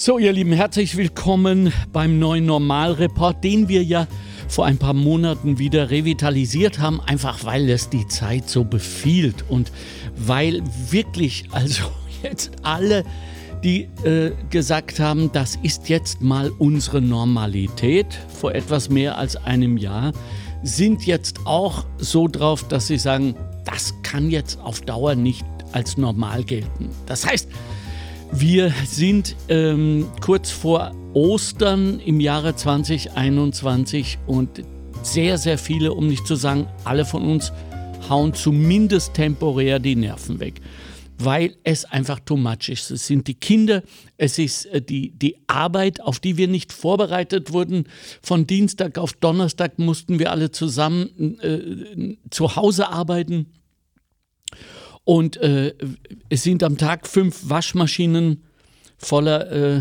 So, ihr Lieben, herzlich willkommen beim neuen Normalreport, den wir ja vor ein paar Monaten wieder revitalisiert haben, einfach weil es die Zeit so befiehlt und weil wirklich, also jetzt alle, die äh, gesagt haben, das ist jetzt mal unsere Normalität vor etwas mehr als einem Jahr, sind jetzt auch so drauf, dass sie sagen, das kann jetzt auf Dauer nicht als normal gelten. Das heißt, wir sind ähm, kurz vor Ostern im Jahre 2021 und sehr, sehr viele, um nicht zu sagen, alle von uns hauen zumindest temporär die Nerven weg, weil es einfach too much ist. Es sind die Kinder, es ist äh, die, die Arbeit, auf die wir nicht vorbereitet wurden. Von Dienstag auf Donnerstag mussten wir alle zusammen äh, zu Hause arbeiten. Und äh, es sind am Tag fünf Waschmaschinen voller äh,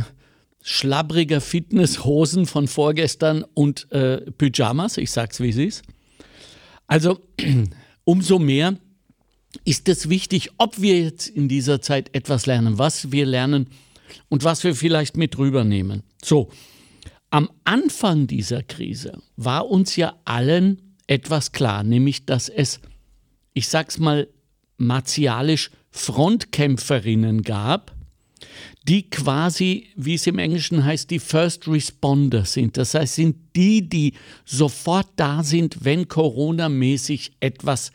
schlabbriger Fitnesshosen von vorgestern und äh, Pyjamas. Ich sag's wie es ist. Also umso mehr ist es wichtig, ob wir jetzt in dieser Zeit etwas lernen, was wir lernen und was wir vielleicht mit rübernehmen. So, am Anfang dieser Krise war uns ja allen etwas klar, nämlich dass es, ich sag's mal, martialisch Frontkämpferinnen gab, die quasi, wie es im Englischen heißt, die First Responder sind. Das heißt, sind die, die sofort da sind, wenn Corona-mäßig etwas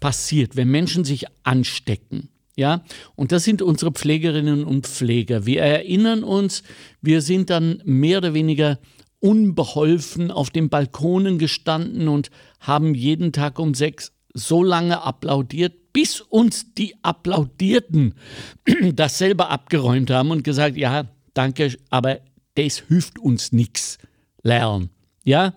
passiert, wenn Menschen sich anstecken. Ja, und das sind unsere Pflegerinnen und Pfleger. Wir erinnern uns, wir sind dann mehr oder weniger unbeholfen auf den Balkonen gestanden und haben jeden Tag um sechs so lange applaudiert, bis uns die Applaudierten das selber abgeräumt haben und gesagt, ja, danke, aber das hilft uns nichts. Lernen. Ja,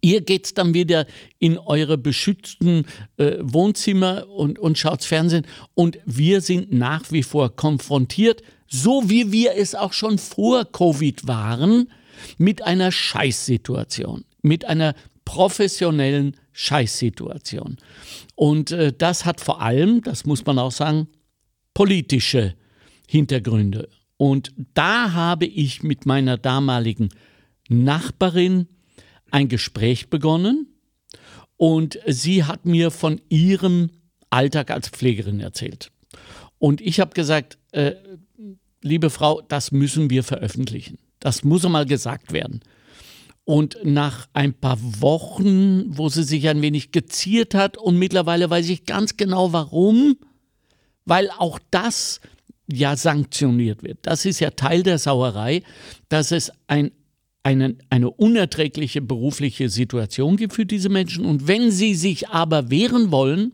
Ihr geht dann wieder in eure beschützten äh, Wohnzimmer und, und schaut Fernsehen und wir sind nach wie vor konfrontiert, so wie wir es auch schon vor Covid waren, mit einer Scheißsituation, mit einer professionellen Scheißsituation. Und äh, das hat vor allem, das muss man auch sagen, politische Hintergründe. Und da habe ich mit meiner damaligen Nachbarin ein Gespräch begonnen und sie hat mir von ihrem Alltag als Pflegerin erzählt. Und ich habe gesagt, äh, liebe Frau, das müssen wir veröffentlichen. Das muss einmal gesagt werden. Und nach ein paar Wochen, wo sie sich ein wenig geziert hat, und mittlerweile weiß ich ganz genau warum, weil auch das ja sanktioniert wird. Das ist ja Teil der Sauerei, dass es ein, eine, eine unerträgliche berufliche Situation gibt für diese Menschen. Und wenn sie sich aber wehren wollen,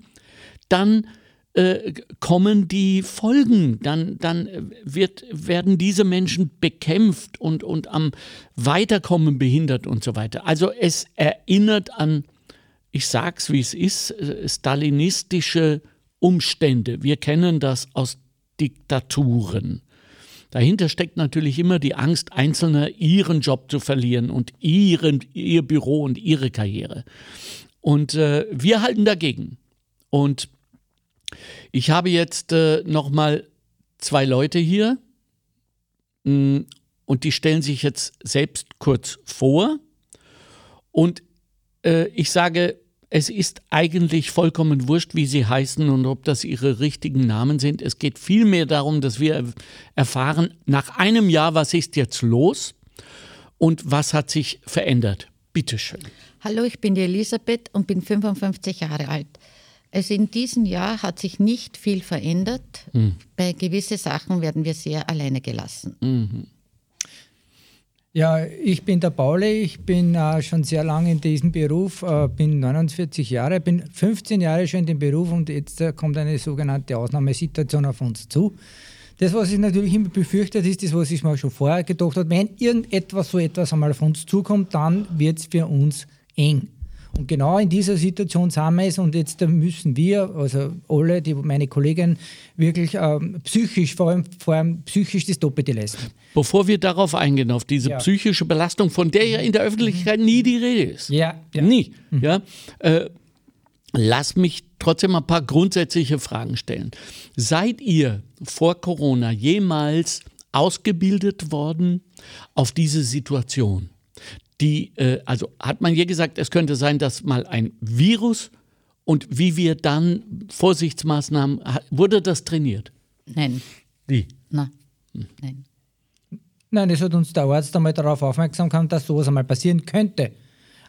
dann äh, kommen die Folgen. Dann, dann wird, werden diese Menschen bekämpft und, und am Weiterkommen behindert und so weiter. Also es erinnert an, ich sag's wie es ist, äh, stalinistische Umstände. Wir kennen das aus Diktaturen. Dahinter steckt natürlich immer die Angst Einzelner, ihren Job zu verlieren und ihren, ihr Büro und ihre Karriere. Und äh, wir halten dagegen. Und ich habe jetzt äh, noch mal zwei Leute hier mh, mm, und die stellen sich jetzt selbst kurz vor. Und äh, ich sage, es ist eigentlich vollkommen wurscht, wie sie heißen und ob das ihre richtigen Namen sind. Es geht vielmehr darum, dass wir erfahren, nach einem Jahr, was ist jetzt los und was hat sich verändert. Bitte schön. Hallo, ich bin die Elisabeth und bin 55 Jahre alt. Also in diesem Jahr hat sich nicht viel verändert. Mhm. Bei gewissen Sachen werden wir sehr alleine gelassen. Mhm. Ja, ich bin der Pauli, ich bin äh, schon sehr lange in diesem Beruf, äh, bin 49 Jahre, bin 15 Jahre schon in dem Beruf und jetzt äh, kommt eine sogenannte Ausnahmesituation auf uns zu. Das, was ich natürlich immer befürchtet, ist das, was ich mir schon vorher gedacht habe, wenn irgendetwas so etwas einmal auf uns zukommt, dann wird es für uns eng. Und genau in dieser Situation sind wir es und jetzt müssen wir, also alle, die, meine Kollegen, wirklich ähm, psychisch, vor allem, vor allem psychisch das Doppelte leisten. Bevor wir darauf eingehen, auf diese ja. psychische Belastung, von der ja in der Öffentlichkeit nie die Rede ist. Ja. ja. Nie. Mhm. Ja. Äh, lass mich trotzdem ein paar grundsätzliche Fragen stellen. Seid ihr vor Corona jemals ausgebildet worden auf diese Situation. Die, äh, also hat man hier gesagt, es könnte sein, dass mal ein Virus und wie wir dann Vorsichtsmaßnahmen, wurde das trainiert? Nein. Wie? Na, nein. Nein, es hat uns der Arzt einmal darauf aufmerksam gemacht, dass sowas einmal passieren könnte.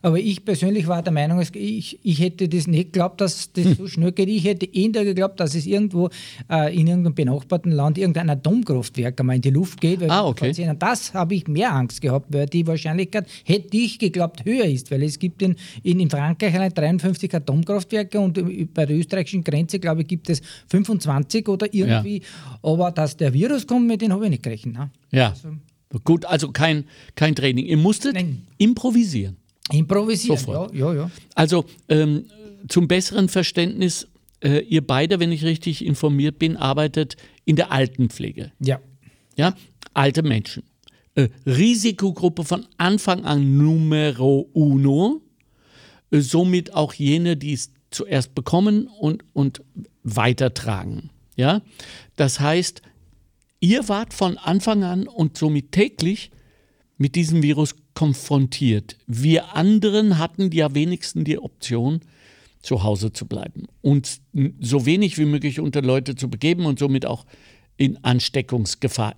Aber ich persönlich war der Meinung, ich, ich hätte das nicht geglaubt, dass das hm. so schnell geht. Ich hätte eher geglaubt, dass es irgendwo äh, in irgendeinem benachbarten Land irgendein Atomkraftwerk einmal in die Luft geht. ah, okay. Das habe ich mehr Angst gehabt, weil die Wahrscheinlichkeit, hätte ich geglaubt, höher ist. Weil es gibt in, in, in Frankreich allein 53 Atomkraftwerke und bei der österreichischen Grenze, glaube ich, gibt es 25 oder irgendwie. Ja. Aber dass der Virus kommt, mit dem habe ich nicht gerechnet. Ne? Ja. Also, Gut, also kein, kein Training. Ihr musstet Nein. improvisieren. Improvisieren, Sofort. ja, ja, ja. Also ähm, zum besseren Verständnis, äh, ihr beide, wenn ich richtig informiert bin, arbeitet in der Altenpflege. Ja. Ja, alte Menschen. Äh, Risikogruppe von Anfang an Numero uno, äh, somit auch jene, die es zuerst bekommen und, und weitertragen. Ja, das heißt, ihr wart von Anfang an und somit täglich mit diesem Virus konfrontiert. Wir anderen hatten ja wenigstens die Option, zu Hause zu bleiben und so wenig wie möglich unter Leute zu begeben und somit auch in Ansteckungsgefahr.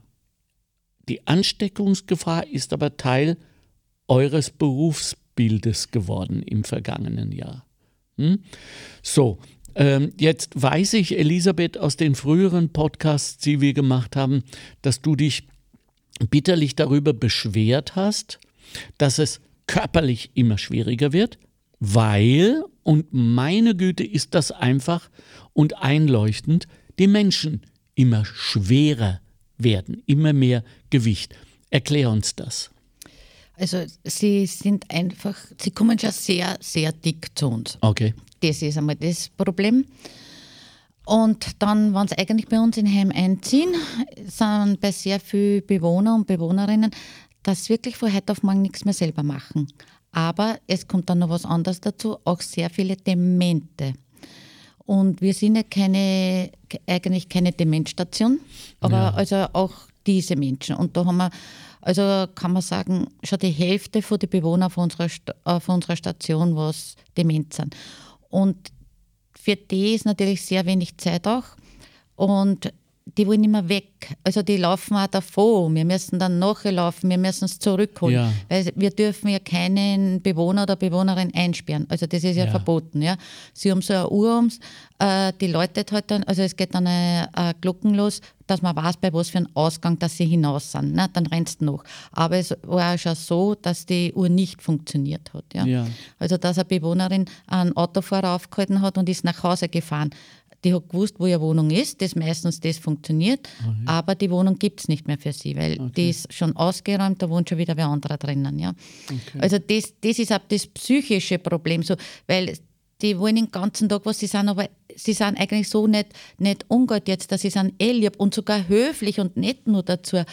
Die Ansteckungsgefahr ist aber Teil eures Berufsbildes geworden im vergangenen Jahr. Hm? So, ähm, jetzt weiß ich, Elisabeth, aus den früheren Podcasts, die wir gemacht haben, dass du dich bitterlich darüber beschwert hast, dass es körperlich immer schwieriger wird, weil, und meine Güte ist das einfach und einleuchtend, die Menschen immer schwerer werden, immer mehr Gewicht. Erklär uns das. Also sie sind einfach, sie kommen schon sehr, sehr dick zu uns. Okay. Das ist einmal das Problem. Und dann, wenn sie eigentlich bei uns in Heim einziehen, sind bei sehr vielen Bewohner und Bewohnerinnen dass wirklich von heute auf morgen nichts mehr selber machen. Aber es kommt dann noch was anderes dazu, auch sehr viele Demente. Und wir sind ja keine, eigentlich keine Dementstation, aber ja. also auch diese Menschen. Und da haben wir, also kann man sagen, schon die Hälfte von den Bewohnern von unserer, äh, von unserer Station, was dement sind. Und für die ist natürlich sehr wenig Zeit auch. Und die wollen immer weg. Also die laufen auch davor. Wir müssen dann nachlaufen, wir müssen es zurückholen. Ja. Weil wir dürfen ja keinen Bewohner oder Bewohnerin einsperren. Also das ist ja, ja. verboten. Ja. Sie haben so eine Uhr ums, äh, die läutet halt dann, also es geht dann eine, eine Glocken los, dass man weiß, bei was für einem Ausgang, dass sie hinaus sind. Ne? Dann rennst du noch. Aber es war auch schon so, dass die Uhr nicht funktioniert hat. Ja. ja. Also dass eine Bewohnerin einen Autofahrer aufgehalten hat und ist nach Hause gefahren die hat gewusst, wo ihre Wohnung ist, das meistens das funktioniert, okay. aber die Wohnung gibt es nicht mehr für sie, weil okay. die ist schon ausgeräumt, da wohnt schon wieder wer anderer drinnen. Ja. Okay. Also das, das ist auch das psychische Problem, so, weil die wollen den ganzen Tag was, sie sind aber sie sind eigentlich so nicht, nicht ungut jetzt, dass sie sind eh lieb und sogar höflich und nett nur dazu,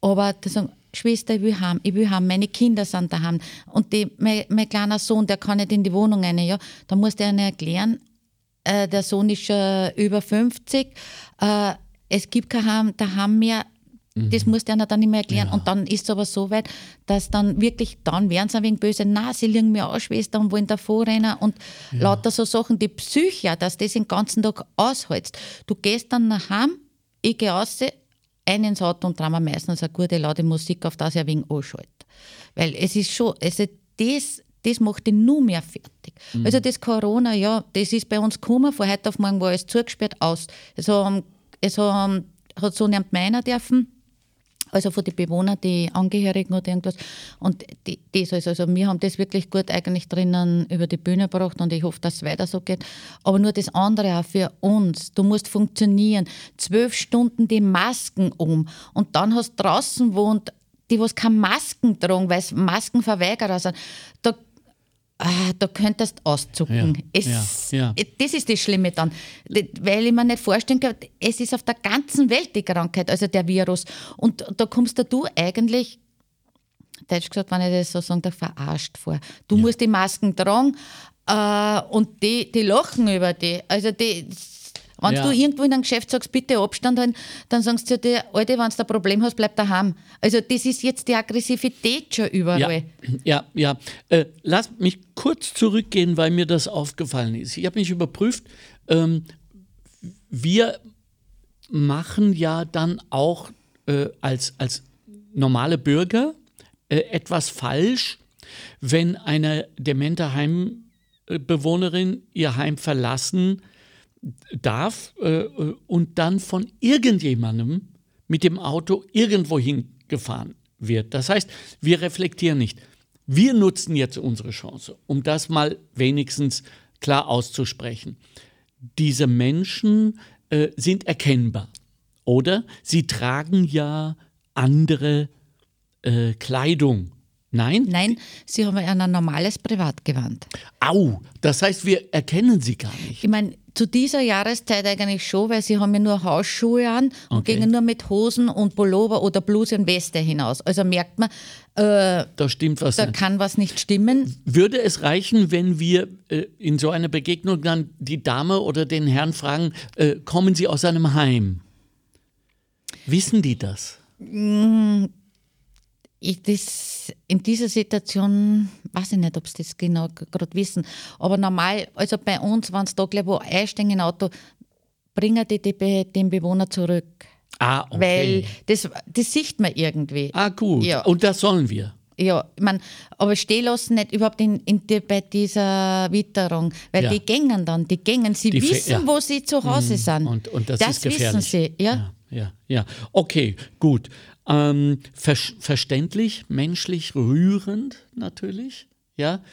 aber die sagen, Schwester, ich will haben, ich will haben, meine Kinder sind daheim und die, mein, mein kleiner Sohn, der kann nicht in die Wohnung rein, ja, da musst du ihnen erklären, äh, der Sohn ist schon über 50. Äh, es gibt kein Heim, daheim mehr. Mhm. Das musst du einer dann nicht mehr erklären. Ja. Und dann ist es aber so weit, dass dann wirklich, dann werden sie ein wenig böse. Na, sie liegen mir aus, Schwester, und wollen davor rennen. Und ja. lauter so Sachen, die Psyche, dass das den ganzen Tag aushältst. Du gehst dann nach Heim, ich gehe raus, ein ins Auto und dran meistens eine gute laute Musik, auf das ich ein wenig anschalte. Weil es ist schon, also das das macht ihn nur mehr fertig. Mhm. Also das Corona, ja, das ist bei uns gekommen, von heute auf morgen war alles zugesperrt aus. Also, also hat so niemand meiner dürfen, also von den Bewohnern, die Angehörigen oder irgendwas. Und die, das also, also wir haben das wirklich gut eigentlich drinnen über die Bühne gebracht und ich hoffe, dass es weiter so geht. Aber nur das andere auch für uns. Du musst funktionieren. Zwölf Stunden die Masken um und dann hast du draußen wohnt, die was keine Masken tragen, weil es Maskenverweigerer sind. Da ah, da könntest du auszucken. Ja, es, ja, ja. Das ist das Schlimme dann, weil ich mir nicht vorstellen kann, es ist auf der ganzen Welt die Krankheit, also der Virus. Und da kommst du eigentlich, Deutsch gesagt, wenn ich das so sage, verarscht vor. Du musst die Masken tragen äh, und die, die lachen über die. Also die Wenn Ja. du irgendwo in einem Geschäft sagst, bitte Abstand halten, dann sagst du dir, Alte, wenn du ein Problem hast, bleib daheim. Also das ist jetzt die Aggressivität schon überall. Ja, ja, ja. Äh, lass mich kurz zurückgehen, weil mir das aufgefallen ist. Ich habe mich überprüft. Ähm, wir machen ja dann auch äh, als, als normale Bürger äh, etwas falsch, wenn eine demente Heimbewohnerin ihr Heim verlassen darf äh, und dann von irgendjemandem mit dem Auto irgendwo hingefahren wird. Das heißt, wir reflektieren nicht. Wir nutzen jetzt unsere Chance, um das mal wenigstens klar auszusprechen. Diese Menschen äh, sind erkennbar, oder? Sie tragen ja andere äh, Kleidung. Nein? Nein, sie haben ein normales Privatgewand. Au, das heißt, wir erkennen sie gar nicht. Ich meine, zu dieser Jahreszeit eigentlich schon, weil sie haben ja nur Hausschuhe an und Okay. gehen nur mit Hosen und Pullover oder Bluse und Weste hinaus. Also merkt man, äh, Da stimmt was. da nicht. kann was nicht stimmen. Würde es reichen, wenn wir äh, in so einer Begegnung dann die Dame oder den Herrn fragen, äh, kommen Sie aus einem Heim? Wissen die das? Ich, das, in dieser Situation weiß ich nicht, ob sie das genau gerade wissen. Aber normal, also bei uns, wenn sie da gleich wo einsteigen im Auto, bringen die, die den Bewohner zurück. Ah, okay. Weil das, das sieht man irgendwie. ah, gut. Ja. Und das sollen wir. Ja, ich mein, aber stehen lassen nicht überhaupt in, in die, bei dieser Witterung, weil Ja. die gängen dann, die gängen, sie Die wissen, ja. Wo sie zu Hause sind. Und, und das, ist wissen gefährlich. sie, ja. ja, ja. ja. Okay, gut. Ähm, ver verständlich, menschlich rührend natürlich. Ja.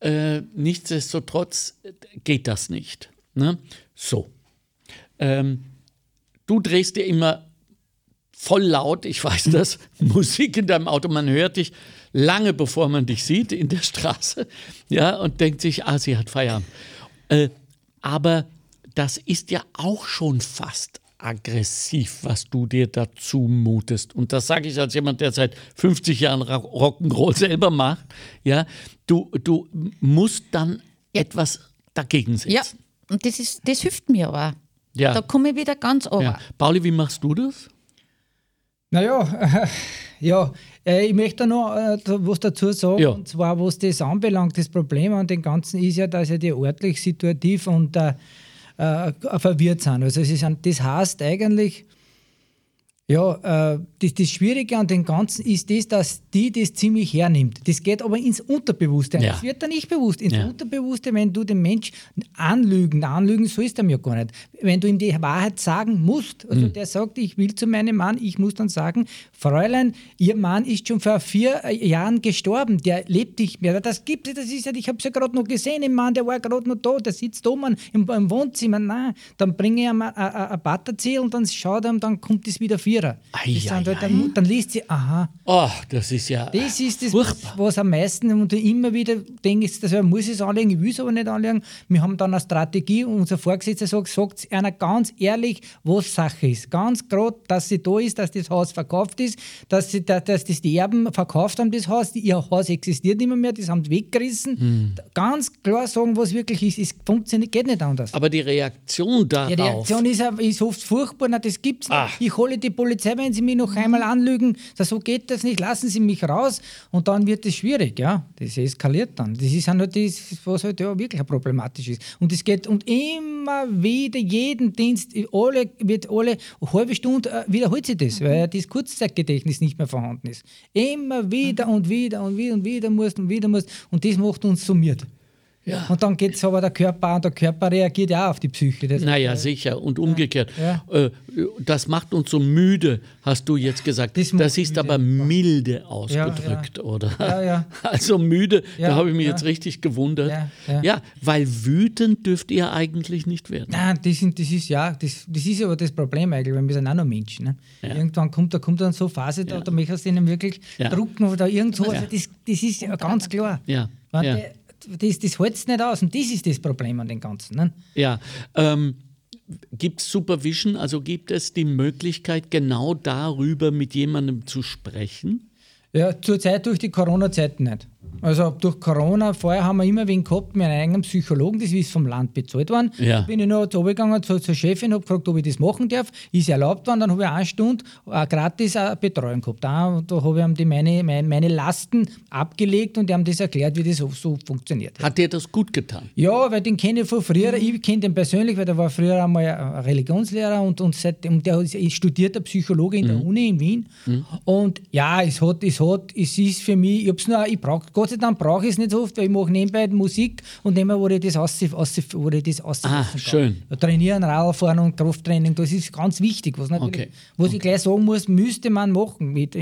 Äh, nichtsdestotrotz geht das nicht. Ne? So. Ähm, du drehst dir immer voll laut, ich weiß das, Musik in deinem Auto, man hört dich lange bevor man dich sieht in der Straße, ja, und denkt sich, ah, sie hat Feierabend. Äh, aber das ist ja auch schon fast aggressiv, was du dir dazu mutest. Und das sage ich als jemand, der seit 50 Jahren Rock'n'Roll selber macht. Ja, du, du musst dann etwas dagegen setzen. Ja, und das, ist, das hilft mir auch. Ja. Da komme ich wieder ganz runter. ja. Pauli, wie machst du das? Naja, ja, äh, ich möchte da noch äh, da was dazu sagen. Ja. Und zwar, was das anbelangt, das Problem an dem Ganzen ist ja, dass ja die örtlich situativ und äh, äh, verwirrt sind. Also es ist, ein- das heißt eigentlich, ja, äh, das, das Schwierige an dem Ganzen ist das, dass die das ziemlich hernimmt. Das geht aber ins Unterbewusste. Ja. Das wird da nicht bewusst. Ins Ja. Unterbewusste, wenn du den Mensch anlügen, anlügen sollst du ihm ja gar nicht. Wenn du ihm die Wahrheit sagen musst, Mhm. also der sagt, ich will zu meinem Mann, ich muss dann sagen, Fräulein, Ihr Mann ist schon vor vier äh, Jahren gestorben, der lebt nicht mehr. Das gibt es, das ist ja, ich habe es ja gerade noch gesehen, den Mann, der war gerade noch da, der sitzt oben im, im Wohnzimmer. Nein, dann bringe ich ihm ein- Batterzähl und dann schaut er ihm, dann kommt es wieder Vierer. Ei, ei, halt, ei. dann, dann liest sie, aha, Oh, das ist ja. das ist das, Furchtbar. was am meisten und immer wieder denke ich, das muss ich es anlegen, ich will es aber nicht anlegen. Wir haben dann eine Strategie und unser Vorgesetzter sagt, sagt einer ganz ehrlich, was Sache ist. Ganz gerade, dass sie da ist, dass das Haus verkauft ist, dass, sie, dass, dass das die Erben verkauft haben, das Haus, ihr Haus existiert nicht mehr, das haben sie weggerissen. Hm. Ganz klar sagen, was wirklich ist. Es funktioniert, geht nicht anders. Aber die Reaktion darauf. Die Reaktion ist, auch- ist oft furchtbar, na, das gibt's nicht. Ah. Ich hole die Polizei, wenn sie mich noch einmal anlügen. Das, so geht das nicht, lassen Sie mich raus. Und dann wird es schwierig, ja. Das eskaliert dann. Das ist halt das, was halt ja wirklich problematisch ist. Und es geht und immer wieder jeden Dienst, alle, wird alle halbe Stunde äh, wiederholt sich das, weil ja das Kurzzeitgedächtnis nicht mehr vorhanden ist. Immer wieder und wieder und wieder und wieder musst und wieder musst. Und das macht uns summiert. Ja. Und dann geht es aber der Körper an, der Körper reagiert ja auch auf die Psyche. Das Naja, sicher. Und umgekehrt. Ja. Äh, Das macht uns so müde, hast du jetzt gesagt. Das Das, ist müde. aber milde ausgedrückt, oder? Ja, ja. Also müde, da habe ich mich jetzt richtig gewundert. Ja, weil wütend dürft ihr eigentlich nicht werden. Nein, das, sind, das ist ja, das, das ist aber das Problem eigentlich, weil wir sind auch noch Menschen. Ne? Irgendwann kommt, da kommt dann so eine Phase, da, da möchtest du ihnen wirklich drucken oder irgend so. Also das, das ist ja ganz klar. Ja, Wenn ja. Das, das hält es nicht aus und das ist das Problem an dem Ganzen. Ne? Ja, ähm, gibt es Supervision, also gibt es die Möglichkeit, genau darüber mit jemandem zu sprechen? Ja, zurzeit durch die Corona-Zeit nicht. Also durch Corona, vorher haben wir immer wen gehabt mit einem eigenen Psychologen, das ist vom Land bezahlt worden. Ja. Bin ich noch gegangen zur, zur Chefin, habe gefragt, ob ich das machen darf. Ist erlaubt worden, dann habe ich eine Stunde eine gratis eine Betreuung gehabt. Da, da habe ich ihm die meine, meine, meine Lasten abgelegt und die haben das erklärt, wie das so, so funktioniert. Hat dir das gut getan? Ja, weil den kenne ich von früher. Ich kenne den persönlich, weil der war früher einmal ein Religionslehrer und, und, seit, und der ist studierter Psychologe in der Uni in Wien. Und ja, es hat, es hat, es ist für mich, ich nur, ich brauch, Gott sei Dank brauche ich es nicht so oft, weil ich mache nebenbei Musik und immer, wo ich das aus, aus, wo ich das aus Ah, schön. Trainieren, Radfahren und Krafttraining, das ist ganz wichtig. Was, natürlich, Okay. was ich gleich sagen muss, müsste man machen. Mit,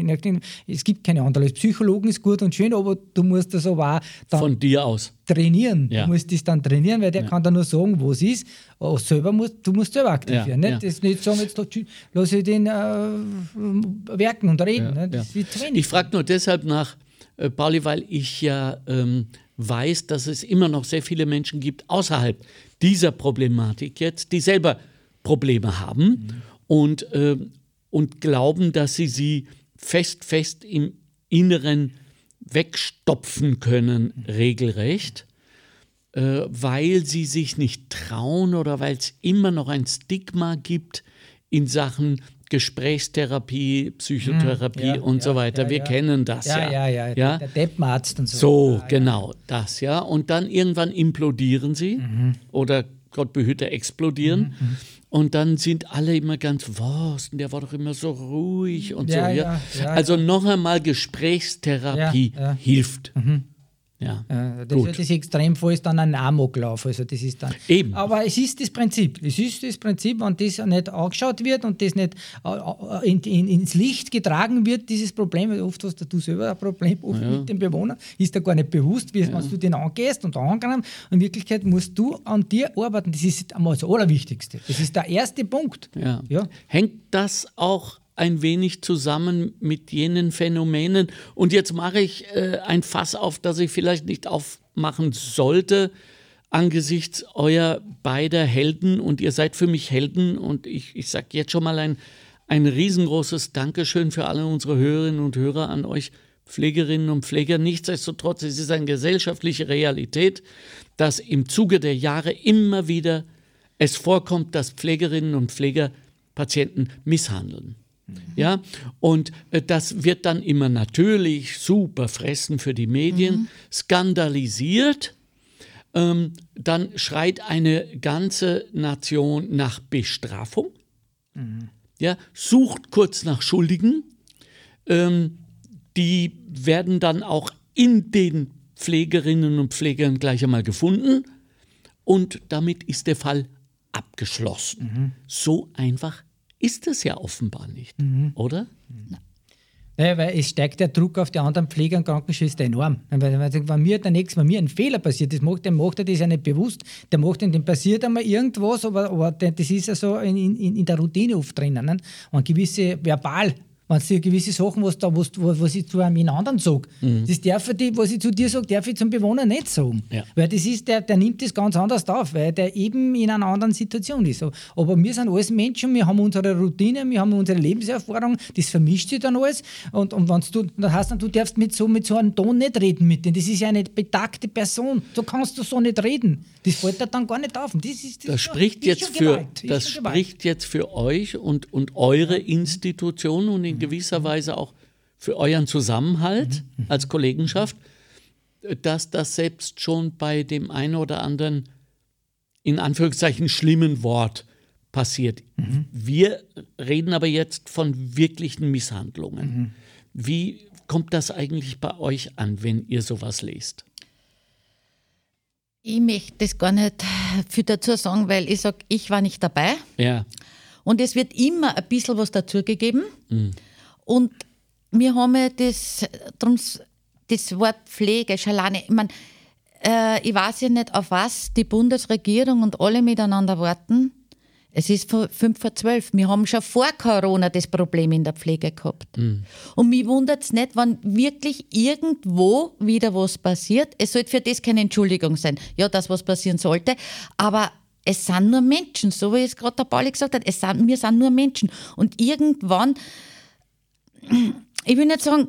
es gibt keine andere. Als Psychologen ist gut und schön, aber du musst das aber auch dann Von dir aus. trainieren. Ja. Du musst das dann trainieren, weil der kann dann nur sagen, wo es ist. Aber selber musst, du musst selber aktiv Ja, werden. Nicht? ja. Das nicht sagen, jetzt lass ich den äh, werken und reden. Ja? Das ja. ist zu wenig. Ich frage nur deshalb nach, äh, Pauli, weil ich ja ähm, weiß, dass es immer noch sehr viele Menschen gibt außerhalb dieser Problematik jetzt, die selber Probleme haben Mhm. und, ähm, und glauben, dass sie sie fest, fest im Inneren wegstopfen können, Mhm. regelrecht äh, weil sie sich nicht trauen oder weil es immer noch ein Stigma gibt in Sachen Gesprächstherapie, Psychotherapie Hm, ja, und so ja, weiter. ja, Wir kennen das ja. ja, ja, ja? Der Deppenarzt und so. So, ja. genau, das, ja. Und dann irgendwann implodieren sie Mhm. oder Gott behüte, explodieren. Und dann sind alle immer ganz, was, der war doch immer so ruhig und so. Ja? also noch einmal Gesprächstherapie Ja, ja. Ja. Ja, das, Gut. das Extremfall ist dann ein Amoklauf. Also das ist dann. Eben. Aber es ist das Prinzip. Es ist das Prinzip, wenn das nicht angeschaut wird und das nicht äh, äh, in, in, ins Licht getragen wird, dieses Problem, oft hast du selber ein Problem oft mit dem Bewohner, ist dir gar nicht bewusst, wie wenn du den angehst und angreifst. In Wirklichkeit musst du an dir arbeiten. Das ist einmal das Allerwichtigste. Das ist der erste Punkt. Ja. Ja. Hängt das auch ein wenig zusammen mit jenen Phänomenen? Und jetzt mache ich äh, ein Fass auf, das ich vielleicht nicht aufmachen sollte, angesichts eurer beider Helden. Und ihr seid für mich Helden. Und ich, ich sage jetzt schon mal ein, ein riesengroßes Dankeschön für alle unsere Hörerinnen und Hörer an euch. Pflegerinnen und Pfleger. Nichtsdestotrotz, es ist eine gesellschaftliche Realität, dass im Zuge der Jahre immer wieder es vorkommt, dass Pflegerinnen und Pfleger Patienten misshandeln. Ja, und äh, das wird dann immer natürlich super fressen für die Medien, skandalisiert. Ähm, dann schreit eine ganze Nation nach Bestrafung, ja, sucht kurz nach Schuldigen. Ähm, die werden dann auch in den Pflegerinnen und Pflegern gleich einmal gefunden und damit ist der Fall abgeschlossen. So einfach ist es ja offenbar nicht, oder? Ja, weil es steigt der Druck auf die anderen Pfleger und Krankenschwestern enorm. Wenn, mir der nächste, wenn mir ein Fehler passiert, das macht, der macht er das ja nicht bewusst. Der macht dem passiert einmal irgendwas, aber, aber das ist ja so in, in, in der Routine oft drinnen. Ne? Und gewisse verbal. Wenn du gewisse Sachen, was, da, was, was ich zu einem anderen sage, das darf ich, die- was ich zu dir sage, darf ich zum Bewohner nicht sagen. Ja. Weil das ist, der, der nimmt das ganz anders auf, weil der eben in einer anderen Situation ist. Aber wir sind alles Menschen, wir haben unsere Routine, wir haben unsere Lebenserfahrung, das vermischt sich dann alles. Und, und wenn du, das heißt dann, du darfst mit so, mit so einem Ton nicht reden mit denen. Das ist ja eine betagte Person. So kannst du so nicht reden. Das fällt dir dann gar nicht auf. Das, ist, das, Das ist schon- spricht ist jetzt schon für Gewalt. Das schon spricht jetzt für euch und, und eure Institution und in gewisser Weise auch für euren Zusammenhalt als Kollegenschaft, dass das selbst schon bei dem einen oder anderen in Anführungszeichen schlimmen Wort passiert. Wir reden aber jetzt von wirklichen Misshandlungen. Wie kommt das eigentlich bei euch an, wenn ihr sowas lest? Ich möchte das gar nicht viel dazu sagen, weil ich sage, ich war nicht dabei. Ja, Und es wird immer ein bisschen was dazugegeben. Und wir haben ja das, drum, das Wort Pflege schon alleine. Ich, mein, äh, ich weiß ja nicht, auf was die Bundesregierung und alle miteinander warten. Es ist fünf vor zwölf. Wir haben schon vor Corona das Problem in der Pflege gehabt. Und mich wundert es nicht, wenn wirklich irgendwo wieder was passiert. Es sollte für das keine Entschuldigung sein. Ja, das, was passieren sollte. Aber es sind nur Menschen, so wie es gerade der Pauli gesagt hat. Es sind, wir sind nur Menschen. Und irgendwann, ich will nicht sagen,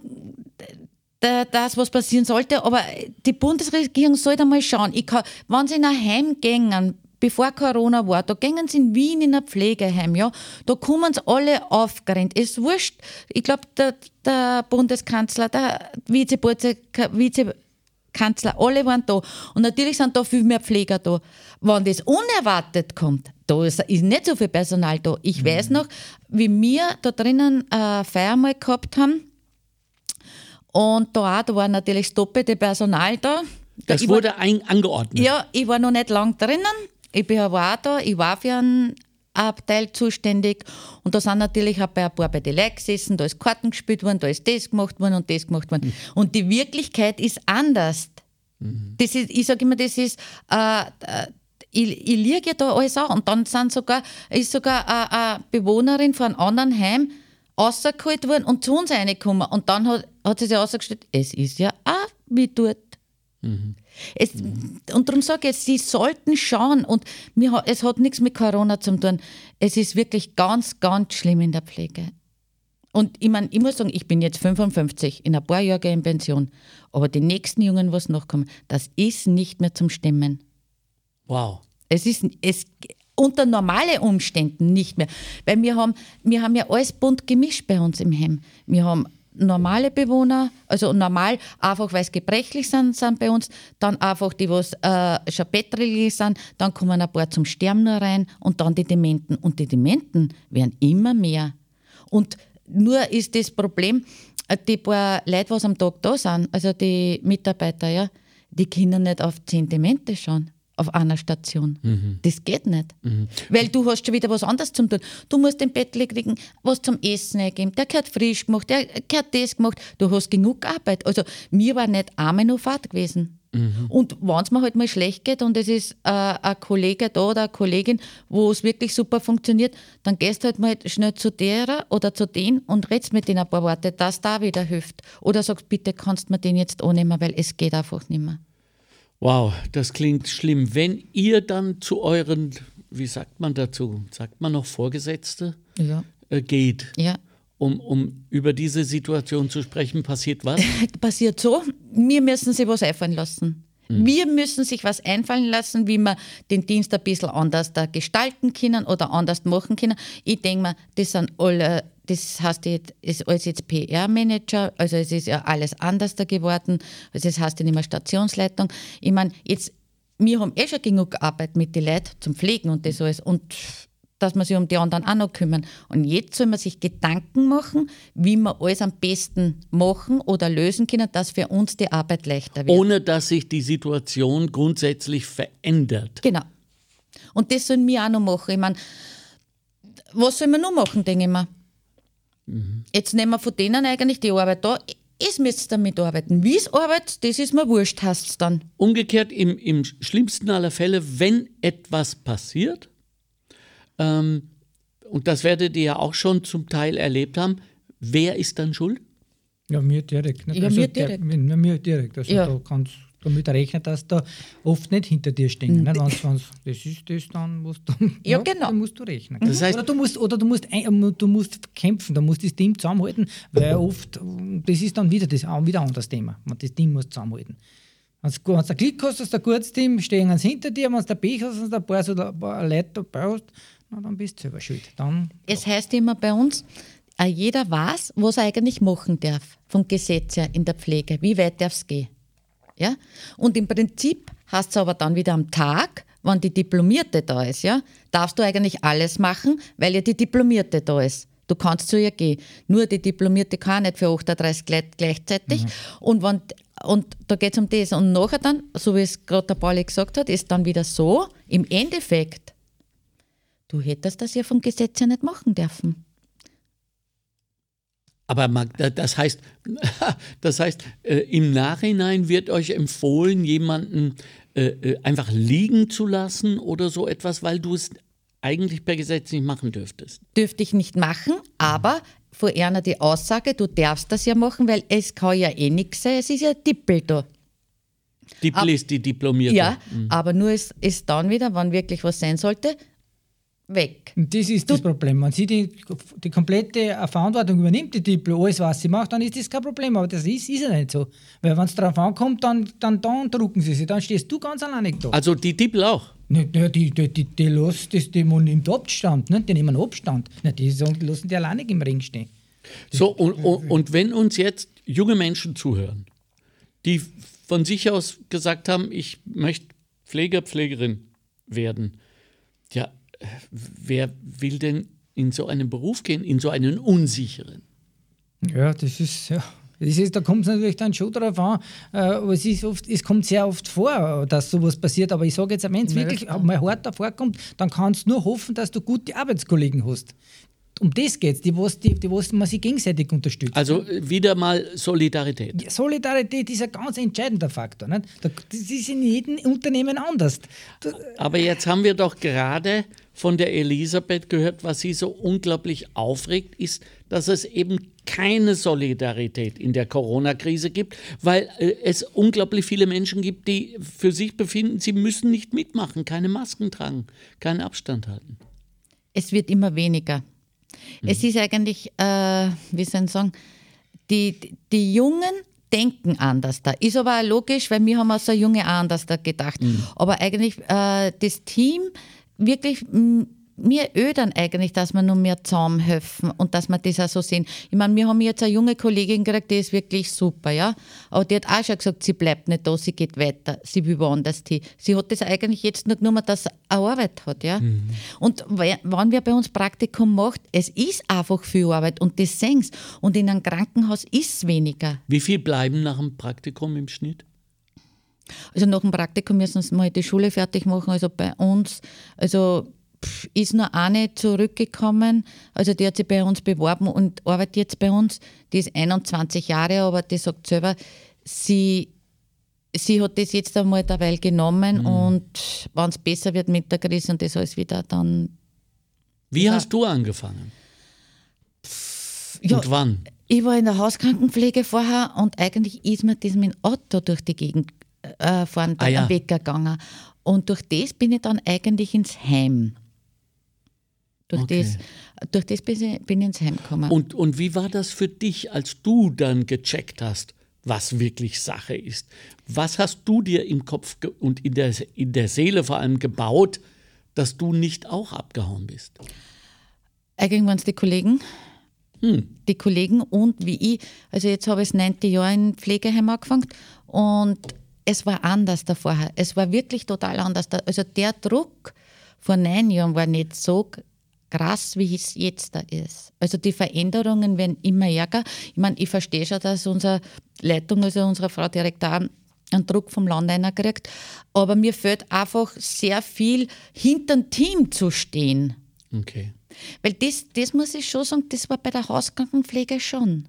das, was passieren sollte. Aber die Bundesregierung sollte mal schauen. Ich kann, wenn sie in ein Heim gehen, bevor Corona war, da gingen sie in Wien in ein Pflegeheim, ja, da kommen sie alle aufgerannt. Es wurscht, ich glaube, der, der, Bundeskanzler, der Vizekanzler, alle waren da. Und natürlich sind da viel mehr Pfleger da. Wenn das unerwartet kommt, da ist, nicht so viel Personal da. Ich mhm. weiß noch, wie wir da drinnen eine Feier mal gehabt haben, und da, auch, da war natürlich das doppelte Personal da. Das ich wurde war, angeordnet. Ja, ich war noch nicht lang drinnen. Ich bin aber auch da. Ich war für einen Abteil zuständig. Und da sind natürlich auch ein paar bei den gesessen, da ist Karten gespielt worden, da ist das gemacht worden und das gemacht worden. Mhm. Und die Wirklichkeit ist anders. Mhm. Das ist, ich sage immer, das ist, äh, äh ich, ich liege ja da alles an. Und dann sind sogar, ist sogar eine, Bewohnerin von einem anderen Heim rausgeholt worden und zu uns reingekommen. Und dann hat, hat sie sich rausgestellt, es ist ja auch wie dort. Mhm. Es. Und darum sage ich, sie sollten schauen. Und mir, es hat nichts mit Corona zu tun. Es ist wirklich ganz, ganz schlimm in der Pflege. Und ich meine, ich muss sagen, ich bin jetzt 55, in ein paar Jahren in Pension. Aber die nächsten Jungen, was nachkommen, das ist nicht mehr zum Stemmen. Wow. Es ist, es, unter normalen Umständen nicht mehr. Weil wir haben, wir haben ja alles bunt gemischt bei uns im Heim. Wir haben normale Bewohner, also normal, einfach weil sie gebrechlich sind, sind bei uns, dann einfach die, was äh, schon betterig sind, dann kommen ein paar zum Sterben nur rein und dann die Dementen. Und die Dementen werden immer mehr. Und nur ist das Problem, äh, die paar Leute, was am Tag da sind, also die Mitarbeiter, ja, die können nicht auf zehn Demente schauen auf einer Station. Mhm. Das geht nicht. Mhm. Weil du hast schon wieder was anderes zum tun. Du musst dem Bettlägerigen was zum Essen eingeben. Der gehört frisch gemacht, der gehört das gemacht. Du hast genug Arbeit. Also mir war nicht einmal noch Fahrt gewesen. Mhm. Und wenn es mir halt mal schlecht geht und es ist äh, ein Kollege da oder eine Kollegin, wo es wirklich super funktioniert, dann gehst du halt mal schnell zu der oder zu denen und redest mit denen ein paar Worte, dass da wieder hilft. Oder sagst, bitte kannst du mir den jetzt annehmen, weil es geht einfach nicht mehr. Wow, das klingt schlimm. Wenn ihr dann zu euren, wie sagt man dazu, sagt man noch Vorgesetzte, ja. äh, geht, ja. um, um über diese Situation zu sprechen, passiert was? passiert so, wir müssen sich was einfallen lassen. Hm. Wir müssen sich was einfallen lassen, wie wir den Dienst ein bisschen anders da gestalten können oder anders machen können. Ich denke mal, das sind alle das heißt, jetzt ist alles jetzt PR-Manager, also es ist ja alles anders da geworden. Also das heißt ja nicht mehr Stationsleitung. Ich meine, jetzt, wir haben eh schon genug Arbeit mit den Leuten zum Pflegen und das alles und dass man sich um die anderen auch noch kümmern. Und jetzt soll man sich Gedanken machen, wie wir alles am besten machen oder lösen können, dass für uns die Arbeit leichter wird. Ohne dass sich die Situation grundsätzlich verändert. Genau. Und das sollen wir auch noch machen. Ich meine, was soll man noch machen, denke ich mir? Mhm. Jetzt nehmen wir von denen eigentlich die Arbeit da. Es müsst damit arbeiten. Wie es arbeitet, das ist mir wurscht, es dann. Umgekehrt, im, im schlimmsten aller Fälle, wenn etwas passiert, ähm, und das werdet ihr ja auch schon zum Teil erlebt haben, wer ist dann schuld? Ja, mir direkt. Nicht? Ja, also mir direkt. Der, mir direkt. Also ja. da kannst damit rechnen, dass da oft nicht hinter dir stehen. Mhm. Nicht? Wenn's, wenn's, das ist das dann, musst du, ja, ja, genau. dann musst du rechnen. Das heißt, oder du musst, oder du musst, du musst kämpfen, du musst das Team zusammenhalten, weil oft, das ist dann wieder, das, wieder ein anderes Thema. Das Team muss zusammenhalten. Wenn du ein Glück hast, dass du ein gutes Team stehen sie hinter dir, wenn du ein Pech hast, dass du ein paar, so ein paar Leute dabei hast, na, dann bist du selber schuld. Dann, es heißt immer bei uns, äh, jeder weiß, was er eigentlich machen darf, vom Gesetz her in der Pflege. Wie weit darf es gehen? Ja? Und im Prinzip hast du aber dann wieder am Tag, wenn die Diplomierte da ist, ja, darfst du eigentlich alles machen, weil ja die Diplomierte da ist. Du kannst zu ihr gehen. Nur die Diplomierte kann nicht für 38 gleichzeitig. Mhm. Und, wenn, und da geht es um das. Und nachher dann, so wie es gerade der Pauli gesagt hat, ist dann wieder so, im Endeffekt, du hättest das ja vom Gesetz ja nicht machen dürfen. Aber das heißt, das heißt, äh, im Nachhinein wird euch empfohlen, jemanden äh, äh, einfach liegen zu lassen oder so etwas, weil du es eigentlich per Gesetz nicht machen dürftest. Dürfte ich nicht machen, aber vor einer die Aussage, du darfst das ja machen, weil es kann ja eh nichts sein, es ist ja Dippel da. Dippel ist die Diplomierte. Ja, mhm. aber nur ist, ist dann wieder, wann wirklich was sein sollte, weg. Und das ist das Problem. Wenn sie die, die komplette Verantwortung übernimmt, die Diplo, alles, was sie macht, dann ist das kein Problem. Aber das ist, ist ja nicht so. Weil wenn es darauf ankommt, dann, dann, dann drucken sie sich. Dann stehst du ganz alleine da. Also die Diplo auch? Ne, ne, die, die, die, die, los, das, die nimmt Abstand, ne? die nehmen Abstand. Ne, die lassen die alleine im Ring stehen. So, und, und, und wenn uns jetzt junge Menschen zuhören, die von sich aus gesagt haben, ich möchte Pfleger, Pflegerin werden, wer will denn in so einen Beruf gehen, in so einen unsicheren? Ja, das ist, ja, das ist, da kommt es natürlich dann schon darauf an, äh, aber es, ist oft, es kommt sehr oft vor, dass sowas passiert. Aber ich sage jetzt, wenn es wirklich mal hart davor kommt, dann kannst du nur hoffen, dass du gute Arbeitskollegen hast. Um das geht es, die, die, die was man sich gegenseitig unterstützt. Also wieder mal Solidarität. Ja, Solidarität ist ein ganz entscheidender Faktor. Nicht? Das ist in jedem Unternehmen anders. Aber jetzt haben wir doch gerade von der Elisabeth gehört, was sie so unglaublich aufregt, ist, dass es eben keine Solidarität in der Corona-Krise gibt, weil äh, es unglaublich viele Menschen gibt, die für sich befinden, sie müssen nicht mitmachen, keine Masken tragen, keinen Abstand halten. Es wird immer weniger. Mhm. Es ist eigentlich, äh, wie soll ich sagen, die, die Jungen denken anders da. Ist aber auch logisch, weil wir haben als Junge auch anders da gedacht. Mhm. Aber eigentlich äh, das Team wirklich mir ödern eigentlich, dass wir noch mehr zusammenhelfen und dass wir das auch so sehen. Ich meine, wir haben jetzt eine junge Kollegin gekriegt, die ist wirklich super, ja. Aber die hat auch schon gesagt, sie bleibt nicht da, sie geht weiter, sie will woanders hin. Sie hat das eigentlich jetzt nur genommen, dass sie eine Arbeit hat, ja. Mhm. Und wenn wir bei uns Praktikum macht, es ist einfach viel Arbeit und das sehen Und in einem Krankenhaus ist es weniger. Wie viel bleiben nach dem Praktikum im Schnitt? Also nach dem Praktikum müssen sie mal die Schule fertig machen. Also bei uns, also ist nur eine zurückgekommen, also die hat sich bei uns beworben und arbeitet jetzt bei uns. Die ist 21 Jahre, aber die sagt selber, sie, sie hat das jetzt einmal derweil genommen mhm. und wenn es besser wird mit der Krise und das alles wieder, dann. Wie hast du angefangen? Ja, und wann? Ich war in der Hauskrankenpflege vorher und eigentlich ist mir das mit dem Auto durch die Gegend äh, fahren, ah, ja. Weg gegangen. Und durch das bin ich dann eigentlich ins Heim. Durch, okay. das, durch das bin ich ins Heim gekommen. Und, und wie war das für dich, als du dann gecheckt hast, was wirklich Sache ist? Was hast du dir im Kopf und in der, in der Seele vor allem gebaut, dass du nicht auch abgehauen bist? Eigentlich waren es die Kollegen. Hm. Die Kollegen und wie ich. Also jetzt habe ich das neunte Jahr in Pflegeheim angefangen und es war anders da vorher. Es war wirklich total anders. Also der Druck vor neun Jahren war nicht so krass, wie es jetzt da ist. Also die Veränderungen werden immer ärger. Ich meine, ich verstehe schon, dass unsere Leitung, also unsere Frau direkt da einen Druck vom Land kriegt. Aber mir fällt einfach sehr viel, hinter dem Team zu stehen. Okay. Weil das, das muss ich schon sagen, das war bei der Hauskrankenpflege schon.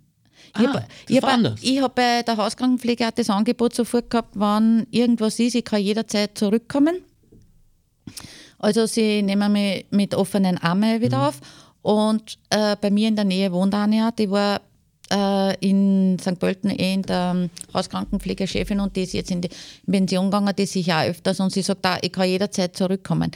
Ich ah, habe hab bei der Hauskrankenpflege auch das Angebot sofort gehabt, wenn irgendwas ist, ich kann jederzeit zurückkommen. Also sie nehmen mich mit offenen Armen wieder mhm. auf. Und äh, bei mir in der Nähe wohnt eine, die war äh, in St. Pölten eh in der Hauskrankenpflegechefin und die ist jetzt in die Pension gegangen, die sich auch öfters und sie sagt, da, ich kann jederzeit zurückkommen.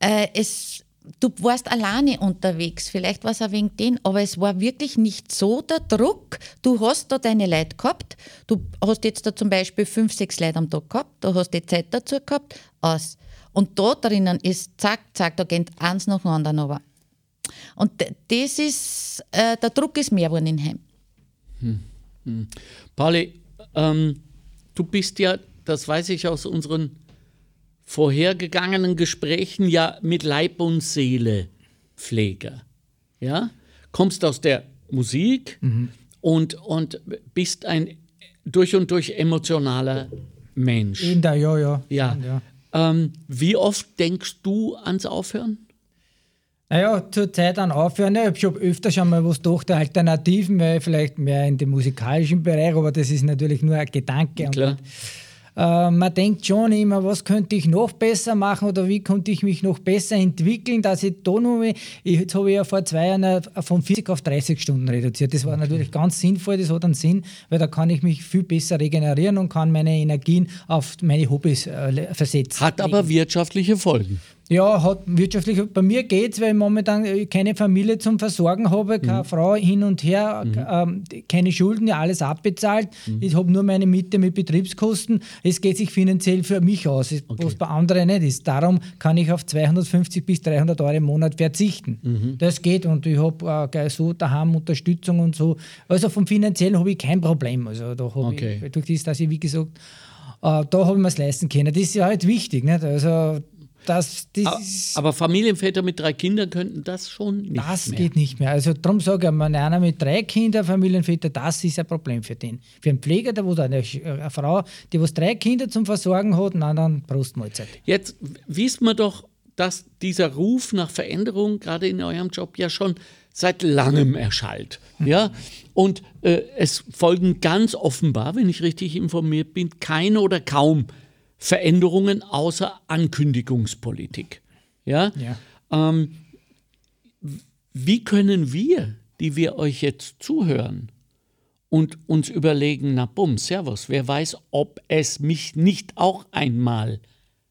Äh, es, du warst alleine unterwegs, vielleicht war es auch wegen den, aber es war wirklich nicht so der Druck. Du hast da deine Leute gehabt, du hast jetzt da zum Beispiel fünf, sechs Leute am Tag gehabt, du hast die Zeit dazu gehabt, aus. Und da drinnen ist, zack, zack, da geht eins nach dem anderen aber. Und das ist, äh, der Druck ist mehr geworden in Heim. Hm. Hm. Pauli, ähm, du bist ja, das weiß ich aus unseren vorhergegangenen Gesprächen, ja mit Leib und Seele Pfleger. Ja? Kommst aus der Musik mhm. und, und bist ein durch und durch emotionaler Mensch. In der, ja, ja. Ja. ja. Ähm, wie oft denkst du ans Aufhören? Naja, zur Zeit an Aufhören. Ich habe öfter schon mal was durch der Alternativen, weil vielleicht mehr in dem musikalischen Bereich, aber das ist natürlich nur ein Gedanke. Klar. Und, äh, man denkt schon immer, was könnte ich noch besser machen oder wie könnte ich mich noch besser entwickeln, dass ich da noch, jetzt habe ich ja vor zwei Jahren von 40 auf 30 Stunden reduziert. Das war natürlich ganz sinnvoll, das hat einen Sinn, weil da kann ich mich viel besser regenerieren und kann meine Energien auf meine Hobbys äh, versetzen. Hat aber wirtschaftliche Folgen. Ja, hat wirtschaftlich. Bei mir geht es, weil ich momentan äh, keine Familie zum Versorgen habe, keine mhm. Frau hin und her, mhm. ähm, keine Schulden, ja alles abbezahlt. Mhm. Ich habe nur meine Miete mit Betriebskosten. Es geht sich finanziell für mich aus, okay. was bei anderen nicht ist. Darum kann ich auf 250 bis 300 Euro im Monat verzichten. Mhm. Das geht und ich habe äh, so daheim Unterstützung und so. Also vom Finanziellen habe ich kein Problem. Also da okay. ich, durch das, dass ich, wie gesagt, äh, da habe ich mir es leisten können. Das ist ja halt wichtig. Nicht? Also das, das aber, Familienväter mit drei Kindern könnten das schon nicht Das mehr. geht nicht mehr. Also darum sage ich, man, einer mit drei Kindern, Familienväter, das ist ein Problem für den. Für einen Pfleger, der, eine, eine Frau, die was drei Kinder zum Versorgen hat, na dann Brustmahlzeit. Jetzt wissen wir doch, dass dieser Ruf nach Veränderung gerade in eurem Job ja schon seit langem erschallt. Ja? Und äh, es folgen ganz offenbar, wenn ich richtig informiert bin, keine oder kaum Veränderungen außer Ankündigungspolitik. Ja? ja. Ähm, wie können wir, die wir euch jetzt zuhören und uns überlegen, na bumm, Servus, wer weiß, ob es mich nicht auch einmal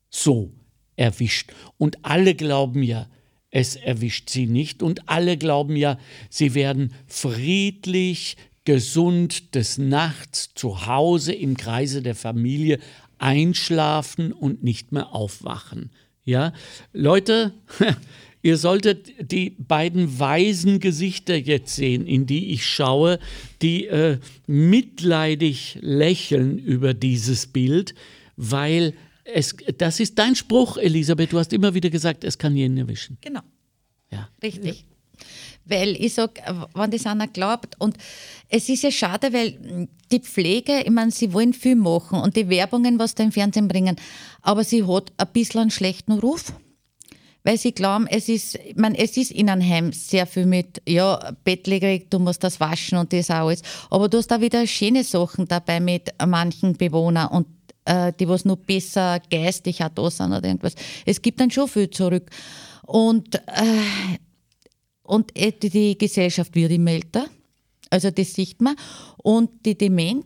so erwischt. Und alle glauben ja, es erwischt sie nicht. Und alle glauben ja, sie werden friedlich, gesund des Nachts zu Hause im Kreise der Familie einschlafen und nicht mehr aufwachen. Ja, Leute, ihr solltet die beiden weisen Gesichter jetzt sehen, in die ich schaue, die äh, mitleidig lächeln über dieses Bild, weil es, das ist dein Spruch, Elisabeth. Du hast immer wieder gesagt, es kann jeden erwischen. Genau. Ja. Richtig. Weil ich sage, wenn das einer glaubt, und es ist ja schade, weil die Pflege, ich meine, sie wollen viel machen und die Werbungen, was da im Fernsehen bringen, aber sie hat ein bisschen einen schlechten Ruf. Weil sie glauben, es ist, ich meine, es ist in einem Heim sehr viel mit, ja, Bettlägerig, du musst das waschen und das alles. Aber du hast da wieder schöne Sachen dabei mit manchen Bewohnern und äh, die was nur besser geistig auch da sind oder irgendwas. Es gibt dann schon viel zurück. Und äh, und die Gesellschaft wird immer älter, also das sieht man. Und die Demenz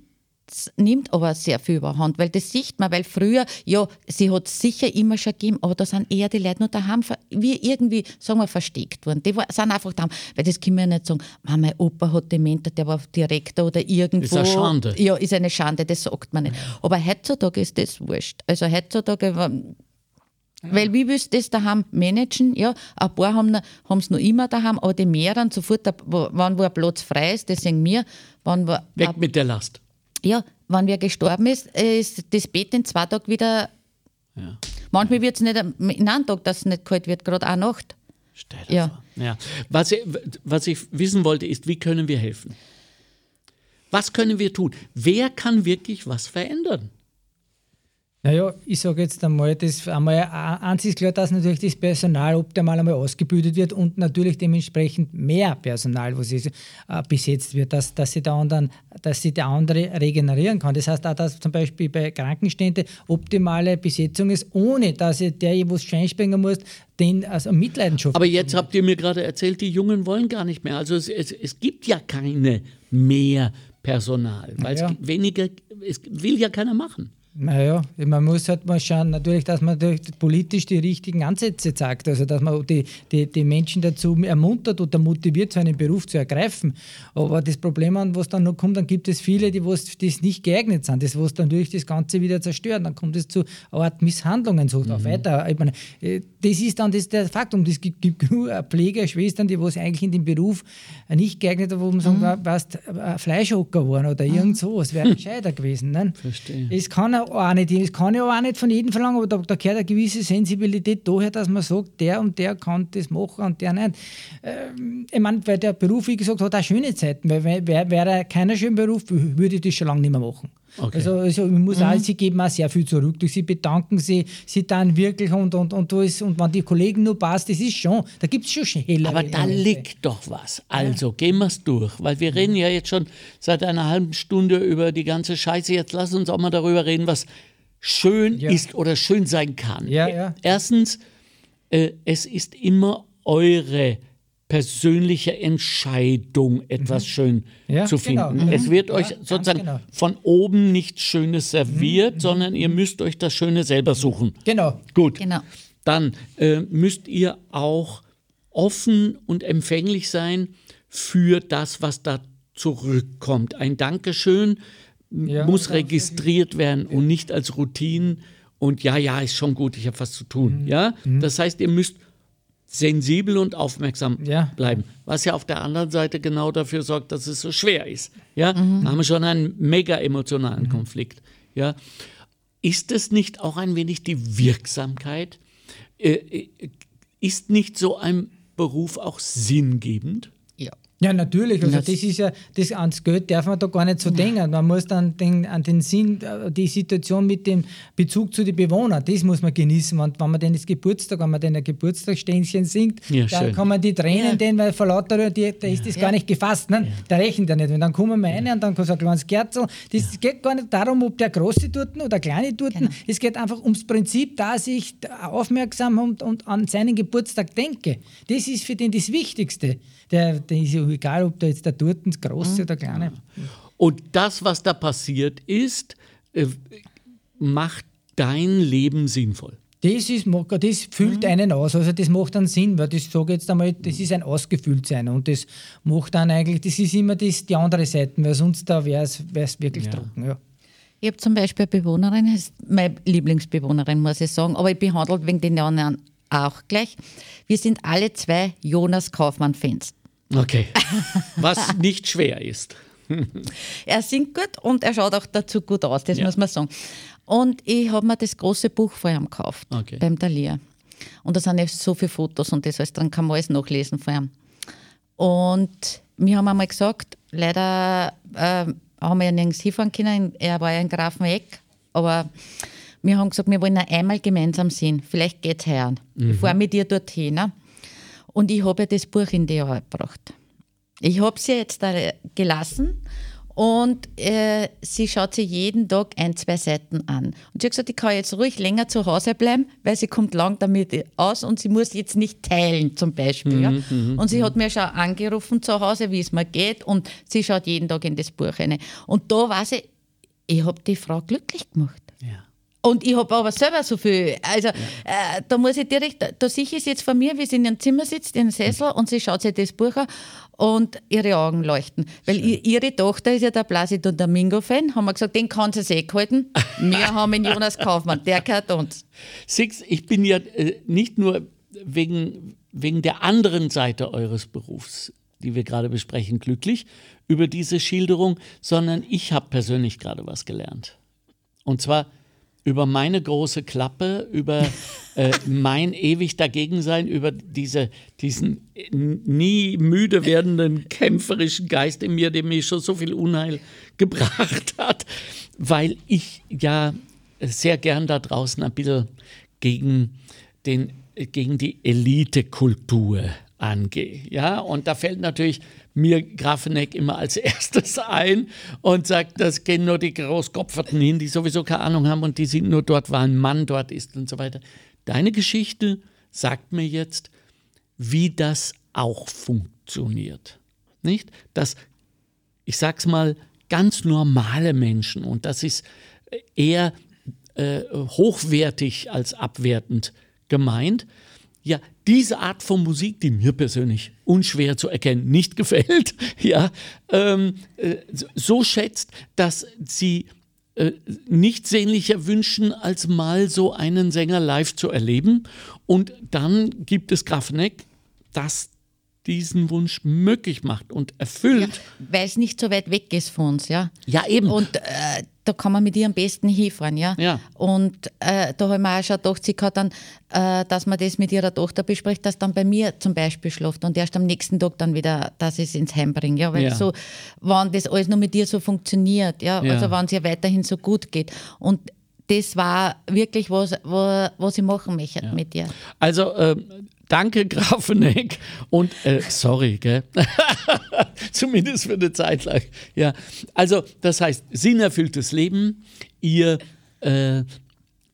nimmt aber sehr viel überhand, weil das sieht man, weil früher, ja, sie hat sicher immer schon gegeben, aber da sind eher die Leute nur daheim, wie irgendwie, sagen wir, versteckt worden. Die sind einfach daheim, weil das man ja nicht sagen, mein Opa hat Demente, der war Direktor oder irgendwo. Ist eine Schande. Ja, ist eine Schande, das sagt man nicht. Aber heutzutage ist das wurscht. Also heutzutage weil wie willst du das daheim managen? Ja, ein paar haben es noch immer daheim, aber die mehreren sofort, wenn wo ein Platz frei ist, das sehen wir. Wenn wir, Weg ab, mit der Last. Ja, wenn wer gestorben ist, ist das Bett in zwei Tagen wieder. Ja. Manchmal wird es nicht in einem Tag, dass es nicht kalt wird, gerade auch Nacht. Stell dir ja. Vor. ja. Was, ich, was ich wissen wollte, ist, wie können wir helfen? Was können wir tun? Wer kann wirklich was verändern? Naja, ich sage jetzt einmal, das einmal eins ist klar, dass natürlich das Personal optimal einmal ausgebildet wird und natürlich dementsprechend mehr Personal, was ist, äh, besetzt wird, dass, dass, sie der anderen, dass sie der andere regenerieren kann. Das heißt auch, dass zum Beispiel bei Krankenständen optimale Besetzung ist, ohne dass der, der was Scheinspringen muss, den also Mitleidenschaft. Aber jetzt habt ihr mir gerade erzählt, die Jungen wollen gar nicht mehr. Also es, es, es gibt ja keine mehr Personal, weil ja. es weniger, es will ja keiner machen. Naja, man muss halt mal schauen, natürlich, dass man politisch die richtigen Ansätze zeigt, also dass man die, die, die Menschen dazu ermuntert oder motiviert, so einen Beruf zu ergreifen. Aber das Problem, was dann noch kommt, dann gibt es viele, die das nicht geeignet sind, das was dann durch das Ganze wieder zerstören. Dann kommt es zu Art Misshandlungen so mhm. weiter. Ich meine, äh, das ist dann das, der Faktum. Es gibt, gibt genug Pfleger, Schwestern, die was eigentlich in dem Beruf nicht geeignet sind, wo man mhm. sagen, warst Fleischhocker waren oder mhm. irgend sowas, wäre gescheiter gewesen. Ne? Verstehe. Es kann auch nicht, das kann ich aber auch nicht von jedem verlangen, aber da, da gehört eine gewisse Sensibilität daher, dass man sagt, der und der kann das machen und der nicht. Ähm, ich meine, weil der Beruf, wie gesagt, hat auch schöne Zeiten, weil wäre wär keiner schönen Beruf, würde ich das schon lange nicht mehr machen. Okay. Also, also ich muss mhm. auch, sie geben auch sehr viel zurück. Sie bedanken sie, sie dann wirklich und, und, und, und, und wenn die Kollegen nur passt, das ist schon, da gibt es schon helle. Aber da liegt doch was. Also ja. gehen wir es durch, weil wir reden ja jetzt schon seit einer halben Stunde über die ganze Scheiße. Jetzt lass uns auch mal darüber reden, was schön ja. ist oder schön sein kann. Ja, ja. Erstens, äh, es ist immer eure persönliche Entscheidung, etwas mhm. schön ja, zu genau. finden. Genau. Es wird ja, euch sozusagen genau. von oben nichts Schönes serviert, mhm. sondern ihr müsst euch das Schöne selber suchen. Genau. Gut. Genau. Dann äh, müsst ihr auch offen und empfänglich sein für das, was da zurückkommt. Ein Dankeschön ja, muss registriert werden und nicht als Routine und ja, ja, ist schon gut, ich habe was zu tun. Mhm. Ja? Mhm. Das heißt, ihr müsst sensibel und aufmerksam ja. bleiben. Was ja auf der anderen Seite genau dafür sorgt, dass es so schwer ist. Ja? Mhm. Da haben wir schon einen mega emotionalen mhm. Konflikt. Ja? Ist es nicht auch ein wenig die Wirksamkeit? Äh, äh ist nicht so ein Beruf auch sinngebend? Ja, natürlich. Also das, das ist ja, das ans Geld darf man da gar nicht so ja. denken. Man muss dann den, an den Sinn, äh, die Situation mit dem Bezug zu den Bewohnern, das muss man genießen. Und wenn man den das Geburtstag, wenn man den ein Geburtstagsständchen singt, ja, dann schön. kann man die Tränen ja. den, weil vor lauter, die, da ist das gar nicht gefasst. Ne? Der rechnet ja nicht. Und dann kommen wir rein und dann kann so ein kleines Kerzel. Das geht gar nicht darum, ob der große Turten oder kleine Turten. Genau. Es geht einfach ums Prinzip, dass ich aufmerksam und, und an seinen Geburtstag denke. Das ist für den das Wichtigste. Der, der ist ja egal, ob da jetzt der Turten große mhm. oder kleine. Und das, was da passiert ist, äh, macht dein Leben sinnvoll. Das, ist, das füllt mhm. einen aus, also das macht dann Sinn, weil das sage jetzt einmal, das ist ein Ausgefülltsein und das macht dann eigentlich, das ist immer das, die andere Seite, weil sonst da wäre es wirklich ja. trocken. Ja. Ich habe zum Beispiel eine Bewohnerin, meine Lieblingsbewohnerin, muss ich sagen, aber ich behandelt wegen den anderen auch gleich. Wir sind alle zwei Jonas Kaufmann-Fans. Okay. Was nicht schwer ist. er singt gut und er schaut auch dazu gut aus, das ja. muss man sagen. Und ich habe mir das große Buch vor ihm gekauft, okay. beim Thalia. Und da sind ja so viele Fotos und das alles dran, kann man alles nachlesen vor ihm. Und wir haben einmal gesagt, leider äh, haben wir ja nirgends hinfahren können, er war ja in Grafeneck, aber wir haben gesagt, wir wollen einmal gemeinsam sehen, vielleicht geht es her. Mhm. Ich fahre mit dir dorthin. Ne? Und ich habe das Buch in die Jahre gebracht. Ich habe sie jetzt da gelassen und äh, sie schaut sich jeden Tag ein, zwei Seiten an. Und sie hat gesagt, ich kann jetzt ruhig länger zu Hause bleiben, weil sie kommt lang damit aus und sie muss jetzt nicht teilen zum Beispiel. Mhm, ja. Mhm, und sie mhm. hat mir schon angerufen zu Hause, wie es mir geht und sie schaut jeden Tag in das Buch rein. Und da weiß ich, ich habe die Frau glücklich gemacht. Und ich habe aber selber so viel. Also ja. äh, da muss ich direkt, da sehe ich es jetzt von mir, wie sie in ihrem Zimmer sitzt, in einem Sessel und sie schaut sich das Buch an und ihre Augen leuchten. Weil Schön. ihre Tochter ist ja der Placido Domingo-Fan, haben wir gesagt, den kann sie sich halten. Wir haben den Jonas Kaufmann, der gehört uns. Six, ich bin ja äh, nicht nur wegen, wegen der anderen Seite eures Berufs, die wir gerade besprechen, glücklich über diese Schilderung, sondern ich habe persönlich gerade was gelernt. Und zwar über meine große Klappe, über äh, mein ewig Dagegensein, über diese, diesen nie müde werdenden kämpferischen Geist in mir, der mir schon so viel Unheil gebracht hat, weil ich ja sehr gern da draußen ein bisschen gegen, den, gegen die Elitekultur angehe. Ja, und da fällt natürlich mir Grafeneck immer als erstes ein und sagt, das gehen nur die Großkopferten hin, die sowieso keine Ahnung haben und die sind nur dort, weil ein Mann dort ist und so weiter. Deine Geschichte sagt mir jetzt, wie das auch funktioniert. Nicht? Dass, ich sag's mal, ganz normale Menschen, und das ist eher äh, hochwertig als abwertend gemeint, ja, diese Art von Musik, die mir persönlich unschwer zu erkennen nicht gefällt, ja, ähm, äh, so schätzt, dass sie äh, nicht sehnlicher wünschen, als mal so einen Sänger live zu erleben. Und dann gibt es Grafneck, das diesen Wunsch möglich macht und erfüllt. Ja, weil es nicht so weit weg ist von uns, ja. Ja, eben. Und äh, da kann man mit ihr am besten hinfahren, ja. ja. Und äh, da habe ich mir auch schon gedacht, sie kann dann, äh, dass man das mit ihrer Tochter bespricht, dass dann bei mir zum Beispiel schläft und erst am nächsten Tag dann wieder, dass ich es ins Heim bringe, ja. Weil ja. so, wenn das alles nur mit ihr so funktioniert, ja, also wenn es ihr weiterhin so gut geht. Und das war wirklich, was, was, was ich machen möchte mit dir. Also ähm, Danke, Grafeneck. Und äh, sorry, gell? Zumindest für eine Zeit lang. Ja, also das heißt, sinnerfülltes Leben. Ihr, äh,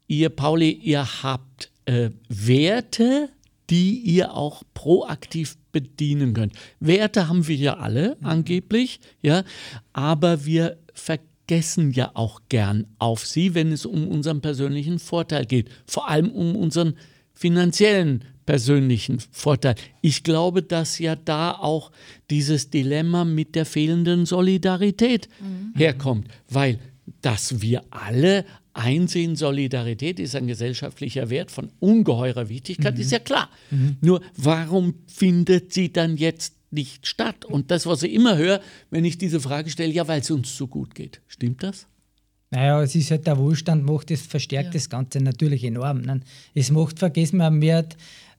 ihr Pauli, ihr habt äh, Werte, die ihr auch proaktiv bedienen könnt. Werte haben wir ja alle angeblich, ja, aber wir vergessen ja auch gern auf sie, wenn es um unseren persönlichen Vorteil geht. Vor allem um unseren finanziellen persönlichen Vorteil. Ich glaube, dass ja da auch dieses Dilemma mit der fehlenden Solidarität mhm. herkommt, weil dass wir alle einsehen, Solidarität ist ein gesellschaftlicher Wert von ungeheurer Wichtigkeit, mhm. ist ja klar. Mhm. Nur warum findet sie dann jetzt nicht statt? Und das, was ich immer höre, wenn ich diese Frage stelle, ja, weil es uns so gut geht. Stimmt das? Naja, es ist halt der Wohlstand, macht das, verstärkt ja. das Ganze natürlich enorm. Ne? Es macht, vergessen wir, mehr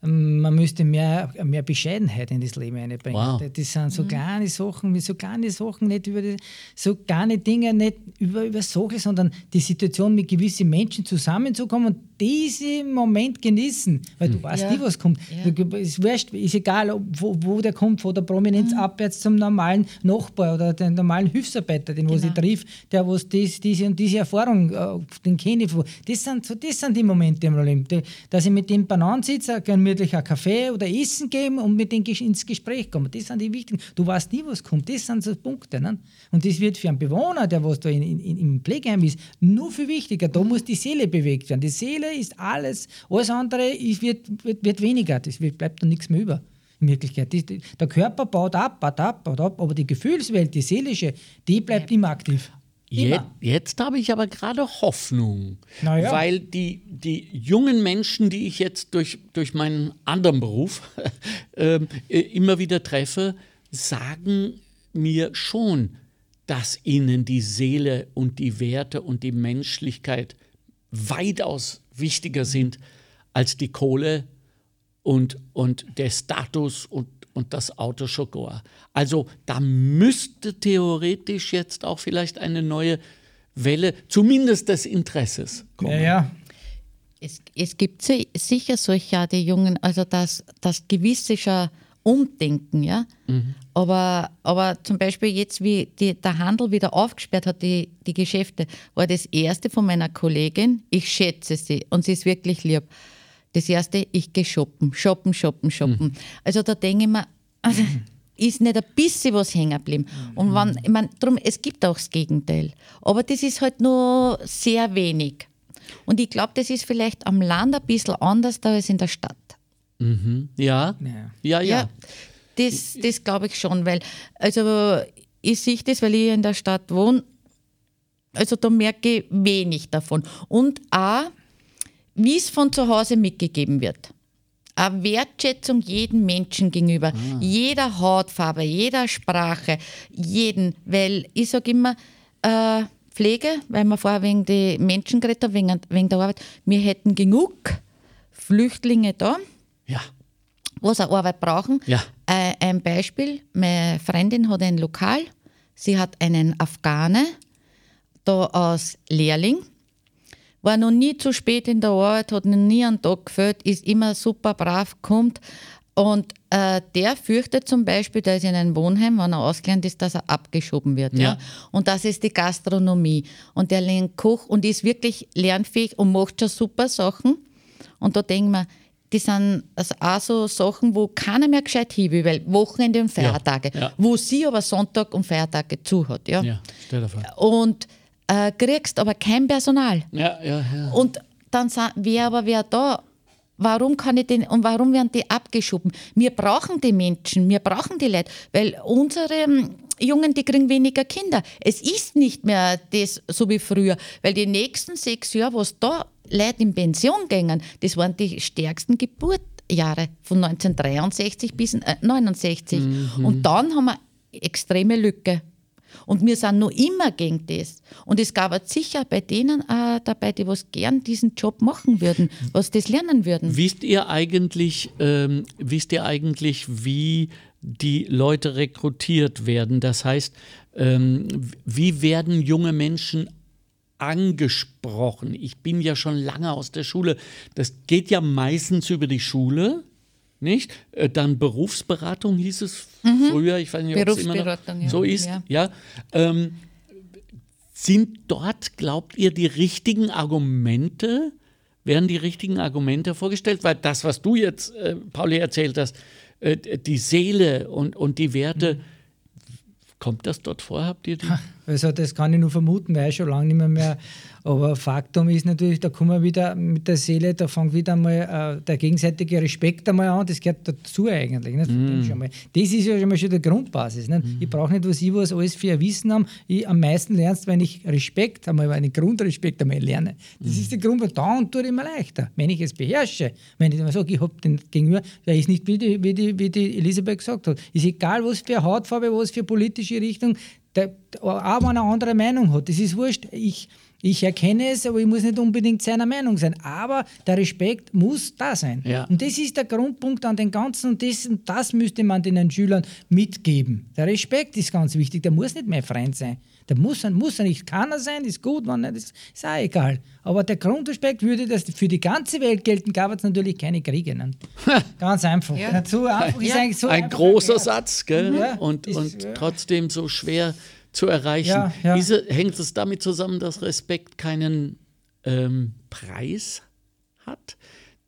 ähm, man müsste mehr, mehr Bescheidenheit in das Leben einbringen. Wow. Das sind so mhm. kleine Sachen, so kleine Sachen, nicht über die, so kleine Dinge, nicht über, über Sachen, sondern die Situation mit gewissen Menschen zusammenzukommen und diesen Moment genießen, weil du hm. weißt ja. nie, was kommt. Ja. Ist, wurscht, ist egal, wo, wo der kommt, von der Prominenz mhm. abwärts zum normalen Nachbar oder den normalen Hilfsarbeiter, den genau. was ich triff, der was dies, diese und diese Erfahrung, äh, den kenne ich. Das sind, so, das sind die Momente im Leben, dass ich mit dem Bananen sitze, gemütlich einen Kaffee oder Essen geben und mit denen ins Gespräch komme. Das sind die wichtigen. Du weißt nie, was kommt. Das sind so Punkte. Ne? Und das wird für einen Bewohner, der was da in, in, im Pflegeheim ist, nur viel wichtiger. Da muss die Seele bewegt werden. Die Seele ist alles. Alles andere ist, wird, wird, wird weniger. Das wird, bleibt dann nichts mehr über. In Wirklichkeit. Die, die, der Körper baut ab, baut ab, baut ab, aber die Gefühlswelt, die seelische, die bleibt ja. immer aktiv. Jetzt, jetzt, habe ich aber gerade Hoffnung, ja. weil die, die jungen Menschen, die ich jetzt durch, durch meinen anderen Beruf ähm, äh, immer wieder treffe, sagen mir schon, dass ihnen die Seele und die Werte und die Menschlichkeit weitaus wichtiger sind als die Kohle und, und der Status und, und das Auto Chocor. Also da müsste theoretisch jetzt auch vielleicht eine neue Welle, zumindest des Interesses kommen. Ja, ja. Es, es gibt sicher solche die Jungen, also das, das gewisse umdenken, ja. Mhm. Aber, aber zum Beispiel jetzt, wie die, der Handel wieder aufgesperrt hat, die, die Geschäfte, war das erste von meiner Kollegin, ich schätze sie und sie ist wirklich lieb. Das erste, ich gehe shoppen, shoppen, shoppen, shoppen. Mhm. Also da denke ich mir, also, ist nicht ein bisschen was hängen geblieben. Mhm. Und wenn, ich meine, drum, es gibt auch das Gegenteil. Aber das ist halt nur sehr wenig. Und ich glaube, das ist vielleicht am Land ein bisschen anders als in der Stadt. Mhm. Ja. ja. ja, ja, Das, das glaube ich schon, weil, also ich sehe das, weil ich in der Stadt wohne, also da merke ich wenig davon. Und auch, wie es von zu Hause mitgegeben wird. Eine Wertschätzung jedem Menschen gegenüber, ah. jeder Hautfarbe, jeder Sprache, jeden, weil ich sage immer, äh, Pflege, weil wir vorher wegen der Menschen geredet haben, wegen, wegen der Arbeit, wir hätten genug Flüchtlinge da, ja. Was auch Arbeit brauchen. Ja. Äh, ein Beispiel: Meine Freundin hat ein Lokal. Sie hat einen Afghane, da als Lehrling. War noch nie zu spät in der Arbeit, hat noch nie einen Tag gefällt, ist immer super brav, kommt. Und äh, der fürchtet zum Beispiel, der ist in einem Wohnheim, wenn er ausgelernt ist, dass er abgeschoben wird. Ja. ja. Und das ist die Gastronomie. Und der lernt Koch und ist wirklich lernfähig und macht schon super Sachen. Und da denken wir, das sind also auch so Sachen, wo keiner mehr gescheit will, weil Wochenende und Feiertage, ja, ja. wo sie aber Sonntag und Feiertage zu hat. Ja, ja stell dir vor. Und äh, kriegst aber kein Personal. Ja, ja, ja. Und dann wäre aber wer da, warum kann ich den und warum werden die abgeschoben? Wir brauchen die Menschen, wir brauchen die Leute, weil unsere ähm, Jungen, die kriegen weniger Kinder. Es ist nicht mehr das so wie früher, weil die nächsten sechs Jahre, was da Leute in Pension gingen, das waren die stärksten Geburtjahre von 1963 bis 1969. Äh, mhm. Und dann haben wir extreme Lücke. Und wir sind noch immer gegen das. Und es gab sicher bei denen auch dabei, die was gern diesen Job machen würden, was das lernen würden. Wisst ihr eigentlich, ähm, wisst ihr eigentlich, wie die Leute rekrutiert werden? Das heißt, ähm, wie werden junge Menschen angesprochen. Ich bin ja schon lange aus der Schule. Das geht ja meistens über die Schule, nicht? Äh, dann Berufsberatung hieß es mhm. früher. Ich weiß nicht, ob es immer noch ja. so ist. Ja. ja. Ähm, sind dort, glaubt ihr, die richtigen Argumente? Werden die richtigen Argumente vorgestellt? Weil das, was du jetzt, äh, Pauli, erzählt hast, äh, die Seele und, und die Werte, mhm Kommt das dort vor? Habt ihr die? Also das kann ich nur vermuten, weil ich schon lange nicht mehr, mehr aber Faktum ist natürlich, da kommen wir wieder mit der Seele, da fängt wieder mal äh, der gegenseitige Respekt einmal an, das gehört dazu eigentlich. Nicht? Mm. Das ist ja schon mal schon die Grundbasis. Nicht? Mm. Ich brauche nicht, was ich was alles für ein Wissen habe. Ich, am meisten lernst, wenn ich Respekt, einmal einen Grundrespekt einmal lerne. Das mm. ist der Grund, weil da und tut immer leichter. Wenn ich es beherrsche, wenn ich immer sage, ich habe den Gegenüber, der ist nicht, wie die, wie, die, wie die Elisabeth gesagt hat, ist egal, was für Hautfarbe, was für politische Richtung, der, auch wenn er eine andere Meinung hat, das ist wurscht. Ich, ich erkenne es, aber ich muss nicht unbedingt seiner Meinung sein. Aber der Respekt muss da sein. Ja. Und das ist der Grundpunkt an den Ganzen und das, und das müsste man den Schülern mitgeben. Der Respekt ist ganz wichtig. Der muss nicht mein Freund sein. Der muss, muss er nicht. Kann er sein, ist gut, wenn nicht, ist, ist auch egal. Aber der Grundrespekt würde das für die ganze Welt gelten, gab es natürlich keine Kriege. Ne? Ganz einfach. Ja. Dazu einfach ja. so Ein großer Satz, gell? Ja. Und, ist, und trotzdem so schwer zu erreichen. Ja, ja. Diese, hängt es damit zusammen, dass Respekt keinen ähm, Preis hat,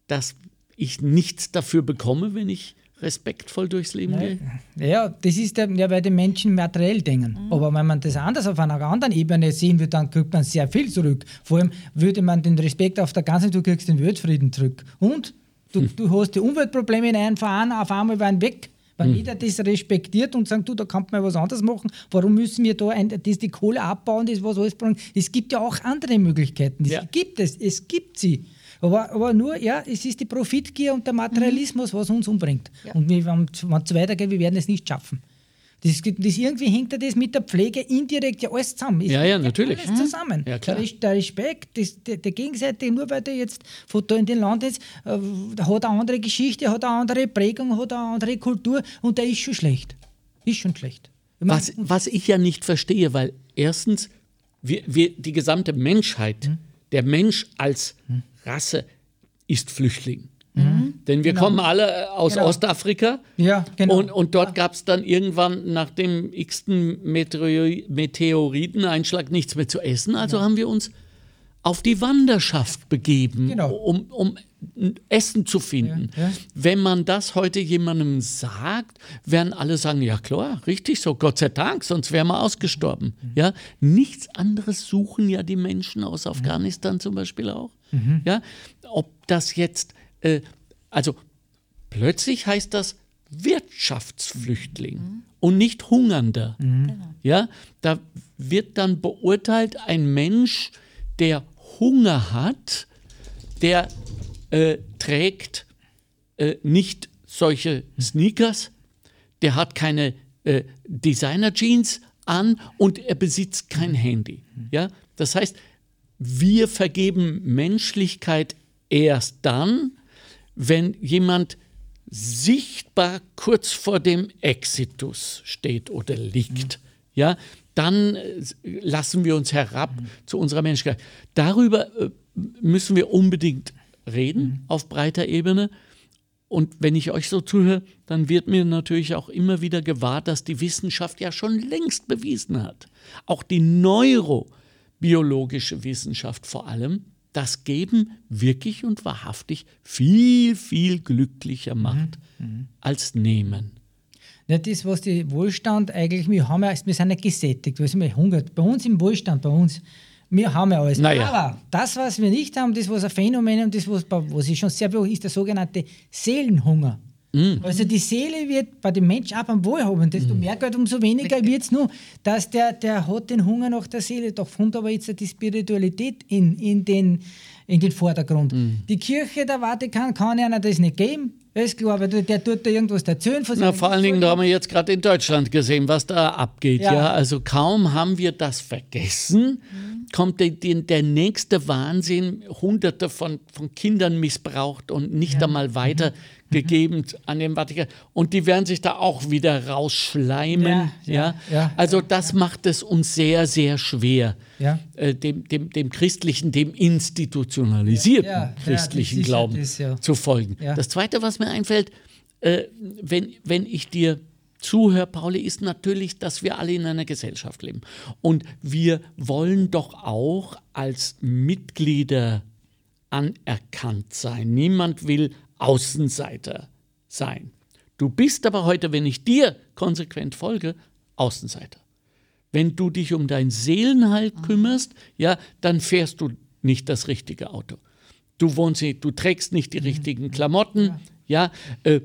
dass ich nichts dafür bekomme, wenn ich respektvoll durchs Leben gehe? Ja, das ist der, ja, weil die Menschen materiell denken. Mhm. Aber wenn man das anders auf einer anderen Ebene sehen würde, dann kriegt man sehr viel zurück. Vor allem würde man den Respekt auf der ganzen, du kriegst den Weltfrieden zurück. Und du, hm. du hast die Umweltprobleme in einem Verein, auf einmal waren weg. Wenn mhm. jeder das respektiert und sagt, du, da kann man was anderes machen, warum müssen wir da ein, das die Kohle abbauen, das was alles brauchen? Es gibt ja auch andere Möglichkeiten. Das ja. gibt es, es gibt sie. Aber, aber nur, ja, es ist die Profitgier und der Materialismus, mhm. was uns umbringt. Ja. Und wenn es weitergeht, wir werden es nicht schaffen. Das, das, irgendwie hängt ja das mit der Pflege indirekt ja alles zusammen. Es ja, ja, natürlich. Alles zusammen. Ja, klar. Der, Respekt, das, der, der gegenseitige, nur weil der jetzt von da in den Land ist, äh, hat eine andere Geschichte, hat eine andere Prägung, hat eine andere Kultur und der ist schon schlecht. Ist schon schlecht. Was, was ich ja nicht verstehe, weil erstens, wir, wir, die gesamte Menschheit, mhm. der Mensch als mhm. Rasse ist Flüchtling. Mhm. Denn wir genau. kommen alle äh, aus genau. Ostafrika. Ja, genau. Und, und dort ja. gab es dann irgendwann nach dem x-ten Meteoriteneinschlag nichts mehr zu essen. Also ja. haben wir uns auf die Wanderschaft begeben, genau. um, um Essen zu finden. Ja, ja. Wenn man das heute jemandem sagt, werden alle sagen, ja klar, richtig so, Gott sei Dank, sonst wären wir ausgestorben. Mhm. Ja, nichts anderes suchen ja die Menschen aus Afghanistan zum Beispiel auch. Mhm. Ja, ob das jetzt äh, also plötzlich heißt das Wirtschaftsflüchtling mhm. und nicht Hungernder. Mhm. Ja, da wird dann beurteilt ein Mensch, der Hunger hat, der äh, trägt äh, nicht solche Sneakers, der hat keine äh, Designer-Jeans an und er besitzt kein Handy. Ja? Das heißt, wir vergeben Menschlichkeit erst dann, wenn jemand sichtbar kurz vor dem Exitus steht oder liegt, mhm. ja, dann äh, lassen wir uns herab mhm. zu unserer Menschlichkeit. Darüber äh, müssen wir unbedingt reden mhm. auf breiter Ebene. Und wenn ich euch so zuhöre, dann wird mir natürlich auch immer wieder gewahr, dass die Wissenschaft ja schon längst bewiesen hat, auch die neurobiologische Wissenschaft vor allem, das Geben wirklich und wahrhaftig viel, viel glücklicher macht mhm. mhm. als Nehmen. Ja, das, was die Wohlstand eigentlich, wir, haben ja, wir sind ja gesättigt, wir sind hungert. Bei uns im Wohlstand, bei uns, wir haben ja alles. Naja. Aber das, was wir nicht haben, das, was ein Phänomen und das, was, was ich schon sehr will, ist der sogenannte Seelenhunger. Mhm. Also die Seele wird bei dem Menschen auch beim Wohlhaben, desto mhm. mehr Geld, umso weniger wird es nur. Dass der, der hat den Hunger nach der Seele, doch kommt aber jetzt die Spiritualität in, in, den, in den Vordergrund. Mhm. Die Kirche, der Vatikan, kann einer das nicht geben. Ist klar, weil der tut da irgendwas erzählen. Von Na, vor allen Dingen, da haben wir jetzt gerade in Deutschland gesehen, was da abgeht. Ja. ja. Also kaum haben wir das vergessen, mhm. kommt der, der, nächste Wahnsinn, hunderte von, von Kindern missbraucht und nicht ja. einmal weiter mhm gegeben an dem Vatikan. Und die werden sich da auch wieder rausschleimen. Ja, ja, ja also das macht es uns sehr, sehr schwer, äh, dem, dem, dem christlichen, dem institutionalisierten christlichen Glauben ist, zu folgen. Das Zweite, was mir einfällt, äh, wenn, wenn ich dir zuhöre, Pauli, ist natürlich, dass wir alle in einer Gesellschaft leben. Und wir wollen doch auch als Mitglieder anerkannt sein. Niemand will Außenseiter sein. Du bist aber heute, wenn ich dir konsequent folge, Außenseiter. Wenn du dich um dein Seelenheil kümmerst, ja, dann fährst du nicht das richtige Auto. Du wohnst nicht, du trägst nicht die richtigen Klamotten, ja, äh,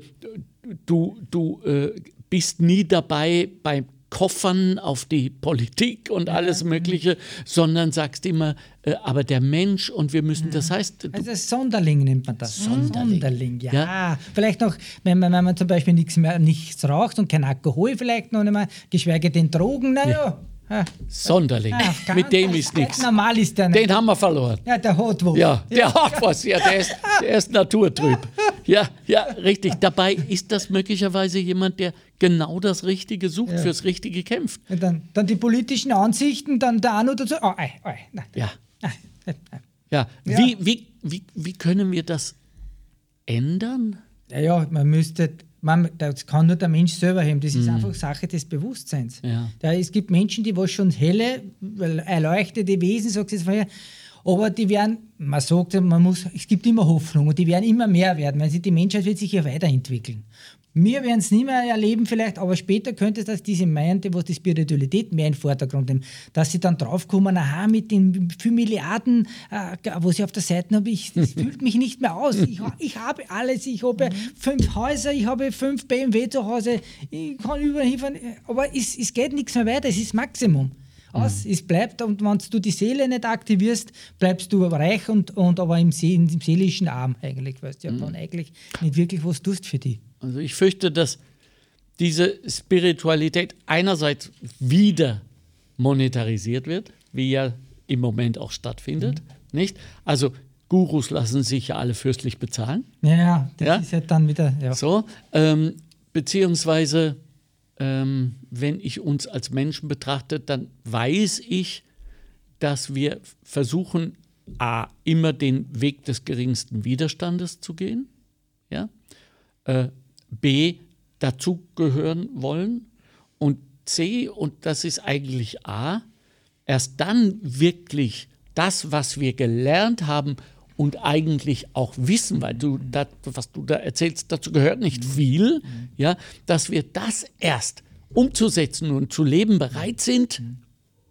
du, du äh, bist nie dabei beim Koffern auf die Politik und alles Mögliche, sondern sagst immer, äh, aber der Mensch und wir müssen, das heißt, Also Sonderling nennt man das. Sonderling. ja. Ja. Vielleicht noch, wenn man, wenn man zum Beispiel nichts mehr nichts raucht und kein Alkohol vielleicht noch nicht mehr, geschweige denn Drogen, naja. Ja. Sonderling, Ja, ganz- mit dem ist nichts. Normal ist der nicht. Den haben wir verloren. Ja, der hat was. Ja, der hat was, ja, der ist, der ist naturtrüb. Ja, ja, richtig. Dabei ist das möglicherweise jemand, der genau das Richtige sucht, fürs Richtige kämpft. Und dann, dann die politischen Ansichten, dann der Arno dazu. Oh, ei, ei, nein. Ja, ja. Ja. Wie, wie, wie, wie können wir das ändern? Ja, ja, man müsste, man, das kann nur der Mensch selber haben. Das ist einfach Sache des Bewusstseins. Mhm. Ja. Da, es gibt Menschen, die was schon helle, erleuchtete Wesen, sagt es vorher, aber die werden, man sagt, man muss, es gibt immer Hoffnung und die werden immer mehr werden, weil die Menschheit wird sich ja weiterentwillen. Wir werden es nicht mehr erleben vielleicht, aber später könnte es, dass diese meinte, was die Spiritualität mehr in den Vordergrund nehmen, dass sie dann draufkommen, aha, mit den vielen Milliarden, äh, wo sie auf der Seite habe, ich, das füllt mich nicht mehr aus. Ich, ich habe alles, ich habe fünf Häuser, ich habe fünf BMW zu Hause, ich kann überall hinfahren, aber es, es geht nichts mehr weiter, es ist Maximum. Aus, es bleibt, und wenn du die Seele nicht aktivierst, bleibst du reich und, und aber im, See, im seelischen Arm eigentlich, weißt du, ja, dann eigentlich nicht wirklich was tust für die. Also ich fürchte, dass diese Spiritualität einerseits wieder monetarisiert wird, wie ja im Moment auch stattfindet, nicht? Also Gurus lassen sich ja alle fürstlich bezahlen. Ja, Ja, das Ja? ist ja dann wieder, ja. So, ähm, beziehungsweise, ähm, wenn ich uns als Menschen betrachte, dann weiß ich, dass wir versuchen, A, immer den Weg des geringsten Widerstandes zu gehen, ja? äh, B, dazugehören wollen und C, und das ist eigentlich A, erst dann wirklich das, was wir gelernt haben und eigentlich auch wissen, weil du das, was du da erzählst, dazu gehört nicht viel, ja, dass wir das erst umzusetzen und zu leben bereit sind.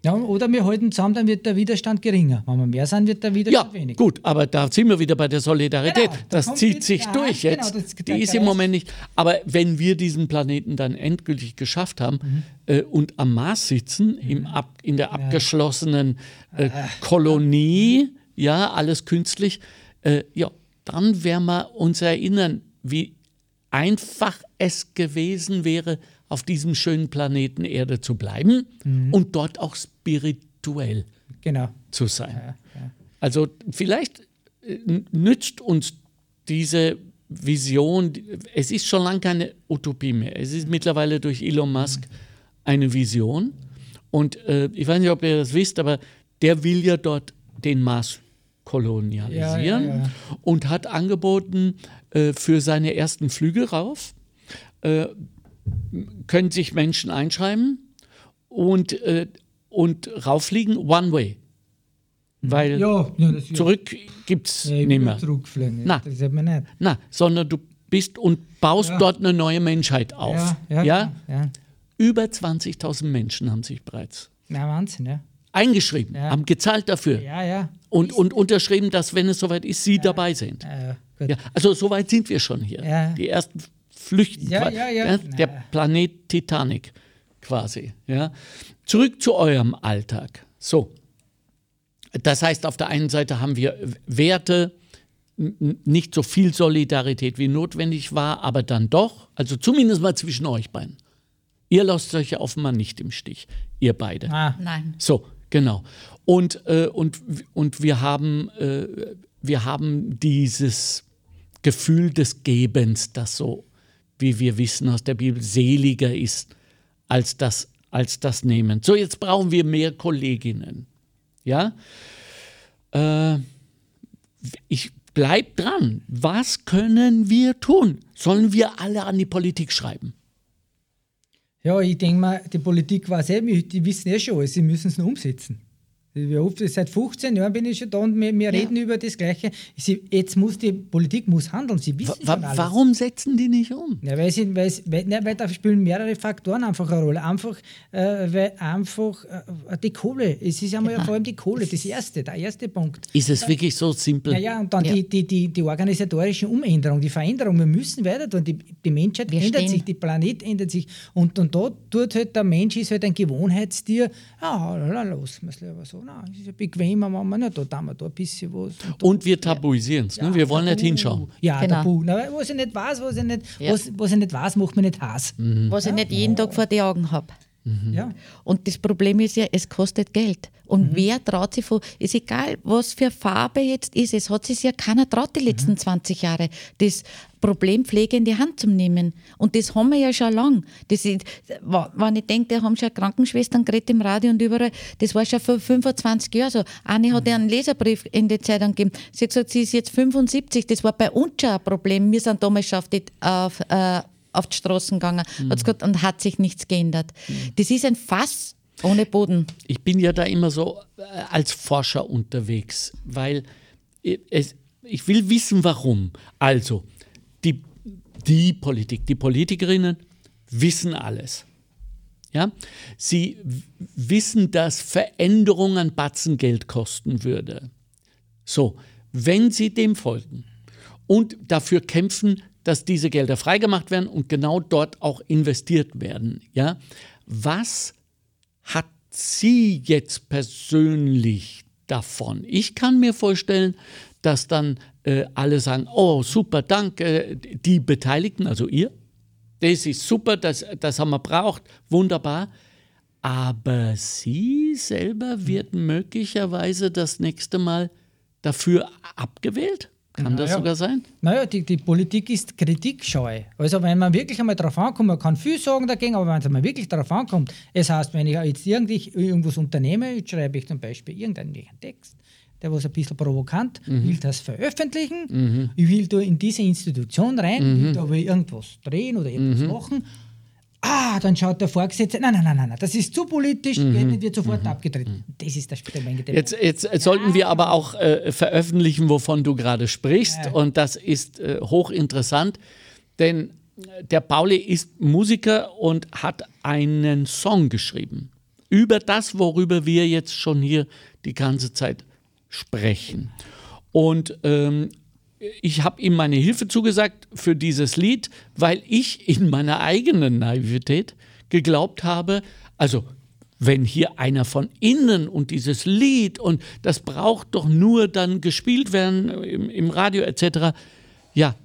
ja. Oder wir halten zusammen, dann wird der Widerstand geringer. Wenn wir mehr sind, wird der Ja, Widerstand weniger. gut, aber da sind wir wieder bei der Solidarität. Genau, da das zieht sich ja, durch genau, jetzt. das- Die ist im Moment nicht. Aber wenn wir diesen Planeten dann endgültig geschafft haben Mhm. äh, und am Mars sitzen, im ab, in der abgeschlossenen äh, Kolonie, ja, alles künstlich, äh, ja, dann werden wir uns erinnern, wie einfach es gewesen wäre, auf diesem schönen Planeten Erde zu bleiben Mhm. und dort auch spirituell Genau. zu sein. Also vielleicht äh, nützt uns diese Vision, es ist schon lange keine Utopie mehr, es ist mittlerweile durch Elon Musk eine Vision. Und äh, ich weiß nicht, ob ihr das wisst, aber der will ja dort den Mars kolonialisieren Ja, ja, ja. und hat angeboten äh, für seine ersten Flüge rauf, äh, können sich Menschen einschreiben und, äh, und rauffliegen one way. Weil Ja, ja zurück gibt es ja, nicht mehr. Na. Das sieht man nicht. Na, sondern du bist und baust Ja. dort eine neue Menschheit auf. Ja, ja, ja? ja. Über 20.000 Menschen haben sich bereits Na, Wahnsinn, ja. eingeschrieben, Ja. haben gezahlt dafür Ja, ja. Und, und unterschrieben, dass, wenn es soweit ist, sie dabei sind. Ja, ja. Ja, also so weit sind wir schon hier. Ja. Die ersten flüchten. Ja, ja, ja. Der Na. Planet Titanic quasi. Ja. Zurück zu eurem Alltag. So. Das heißt, auf der einen Seite haben wir Werte, nicht so viel Solidarität wie notwendig war, aber dann doch, also zumindest mal zwischen euch beiden. Ihr lasst euch ja offenbar nicht im Stich, ihr beide. Ah, Nein. So, genau. Und, äh, und, und wir, haben, äh, wir haben dieses Gefühl des Gebens, das so, wie wir wissen aus der Bibel, seliger ist als das, als das Nehmen. So, jetzt brauchen wir mehr Kolleginnen. Ja? Äh, ich bleib dran. Was können wir tun? Sollen wir alle an die Politik schreiben? Ja, ich denke mal, die Politik weiß eh, die wissen eh schon alles, sie müssen es nur umsetzen. Seit 15 Jahren bin ich schon da und wir, wir reden über das Gleiche. Sie, jetzt muss die Politik muss handeln. Sie wissen Wa alles. warum setzen die nicht um? Ja, weil, sie, weil, weil, nein, weil da spielen mehrere Faktoren einfach eine Rolle. Einfach, äh, weil einfach äh, die Kohle, es ist einmal ja. vor allem die Kohle, das erste, der erste Punkt. Ist es wirklich so simpel? Ja, ja und dann Ja. Die, die, die, die organisatorische Umänderung, die Veränderung. Wir müssen weiter tun. Die, die Menschheit Wir ändert stehen- sich, die Planet ändert sich. Und, und da tut halt der Mensch ist halt ein Gewohnheitstier. Ja, la, los, es lieber so. Es ist ja bequemer, wenn wir nicht, da tun wir da ein bisschen was. Und, Und wir tabuisieren es. Ne? Wir wollen nicht hinschauen. Ja, Genau. Tabu. Na, was ich nicht weiß, was ich nicht, Ja. was, was ich nicht weiß, macht mir nicht Hass. Was ich nicht jeden Tag vor die Augen habe. Ja. Und das Problem ist ja, es kostet Geld. Und wer traut sich von, ist egal, was für Farbe jetzt ist, es hat sich ja keiner traut die letzten 20 Jahre, das Problem Pflege in die Hand zu nehmen. Und das haben wir ja schon lang. Das ist, wenn ich denke, da haben schon Krankenschwestern geredet im Radio und überall, das war schon vor 25 Jahren so. Eine hat ja einen Leserbrief in die Zeitung gegeben. Sie hat gesagt, sie ist jetzt 75, das war bei uns schon ein Problem. Wir sind damals schon auf die, auf, äh, auf die Straßen gegangen Hat's gesagt, und hat sich nichts geändert. Das ist ein Fass ohne Boden. Ich bin ja da immer so äh, als Forscher unterwegs, weil äh, es, ich will wissen, warum. Also, die, die Politik, die Politikerinnen wissen alles. Ja? Sie wissen, dass Veränderung an Batzen Geld kosten würde. So, wenn sie dem folgen und dafür kämpfen, dass diese Gelder freigemacht werden und genau dort auch investiert werden, ja, was hat sie jetzt persönlich davon? Ich kann mir vorstellen, dass dann äh, alle sagen, oh super, danke, die Beteiligten, also ihr, das ist super, das, das haben wir braucht, wunderbar. Aber sie selber wird möglicherweise das nächste Mal dafür abgewählt? Kann das ja. sogar sein? Naja, die, die Politik ist kritikscheu. Also wenn man wirklich einmal darauf ankommt, man kann viel sagen dagegen, aber wenn es einmal wirklich darauf ankommt, es heißt, wenn ich jetzt irgendwie irgendwas unternehme, jetzt schreibe ich zum Beispiel irgendeinen Text, der was ein bisschen provokant, Mhm. will das veröffentlichen, ich will da in diese Institution rein, Mhm. will da aber irgendwas drehen oder irgendwas machen. Ah, dann schaut der Vorgesetzte, nein, nein, nein, nein, nein, das ist zu politisch, nicht, wird sofort abgetreten. Das ist das Mhm. Jetzt, jetzt sollten wir aber auch äh, veröffentlichen, wovon du gerade sprichst. Und das ist äh, hochinteressant, denn der Pauli ist Musiker und hat einen Song geschrieben über das, worüber wir jetzt schon hier die ganze Zeit sprechen. Und ähm, ich habe ihm meine Hilfe zugesagt für dieses Lied, weil ich in meiner eigenen Naivität geglaubt habe, also wenn hier einer von innen und dieses Lied und das braucht doch nur dann gespielt werden im, im Radio etc. Ja,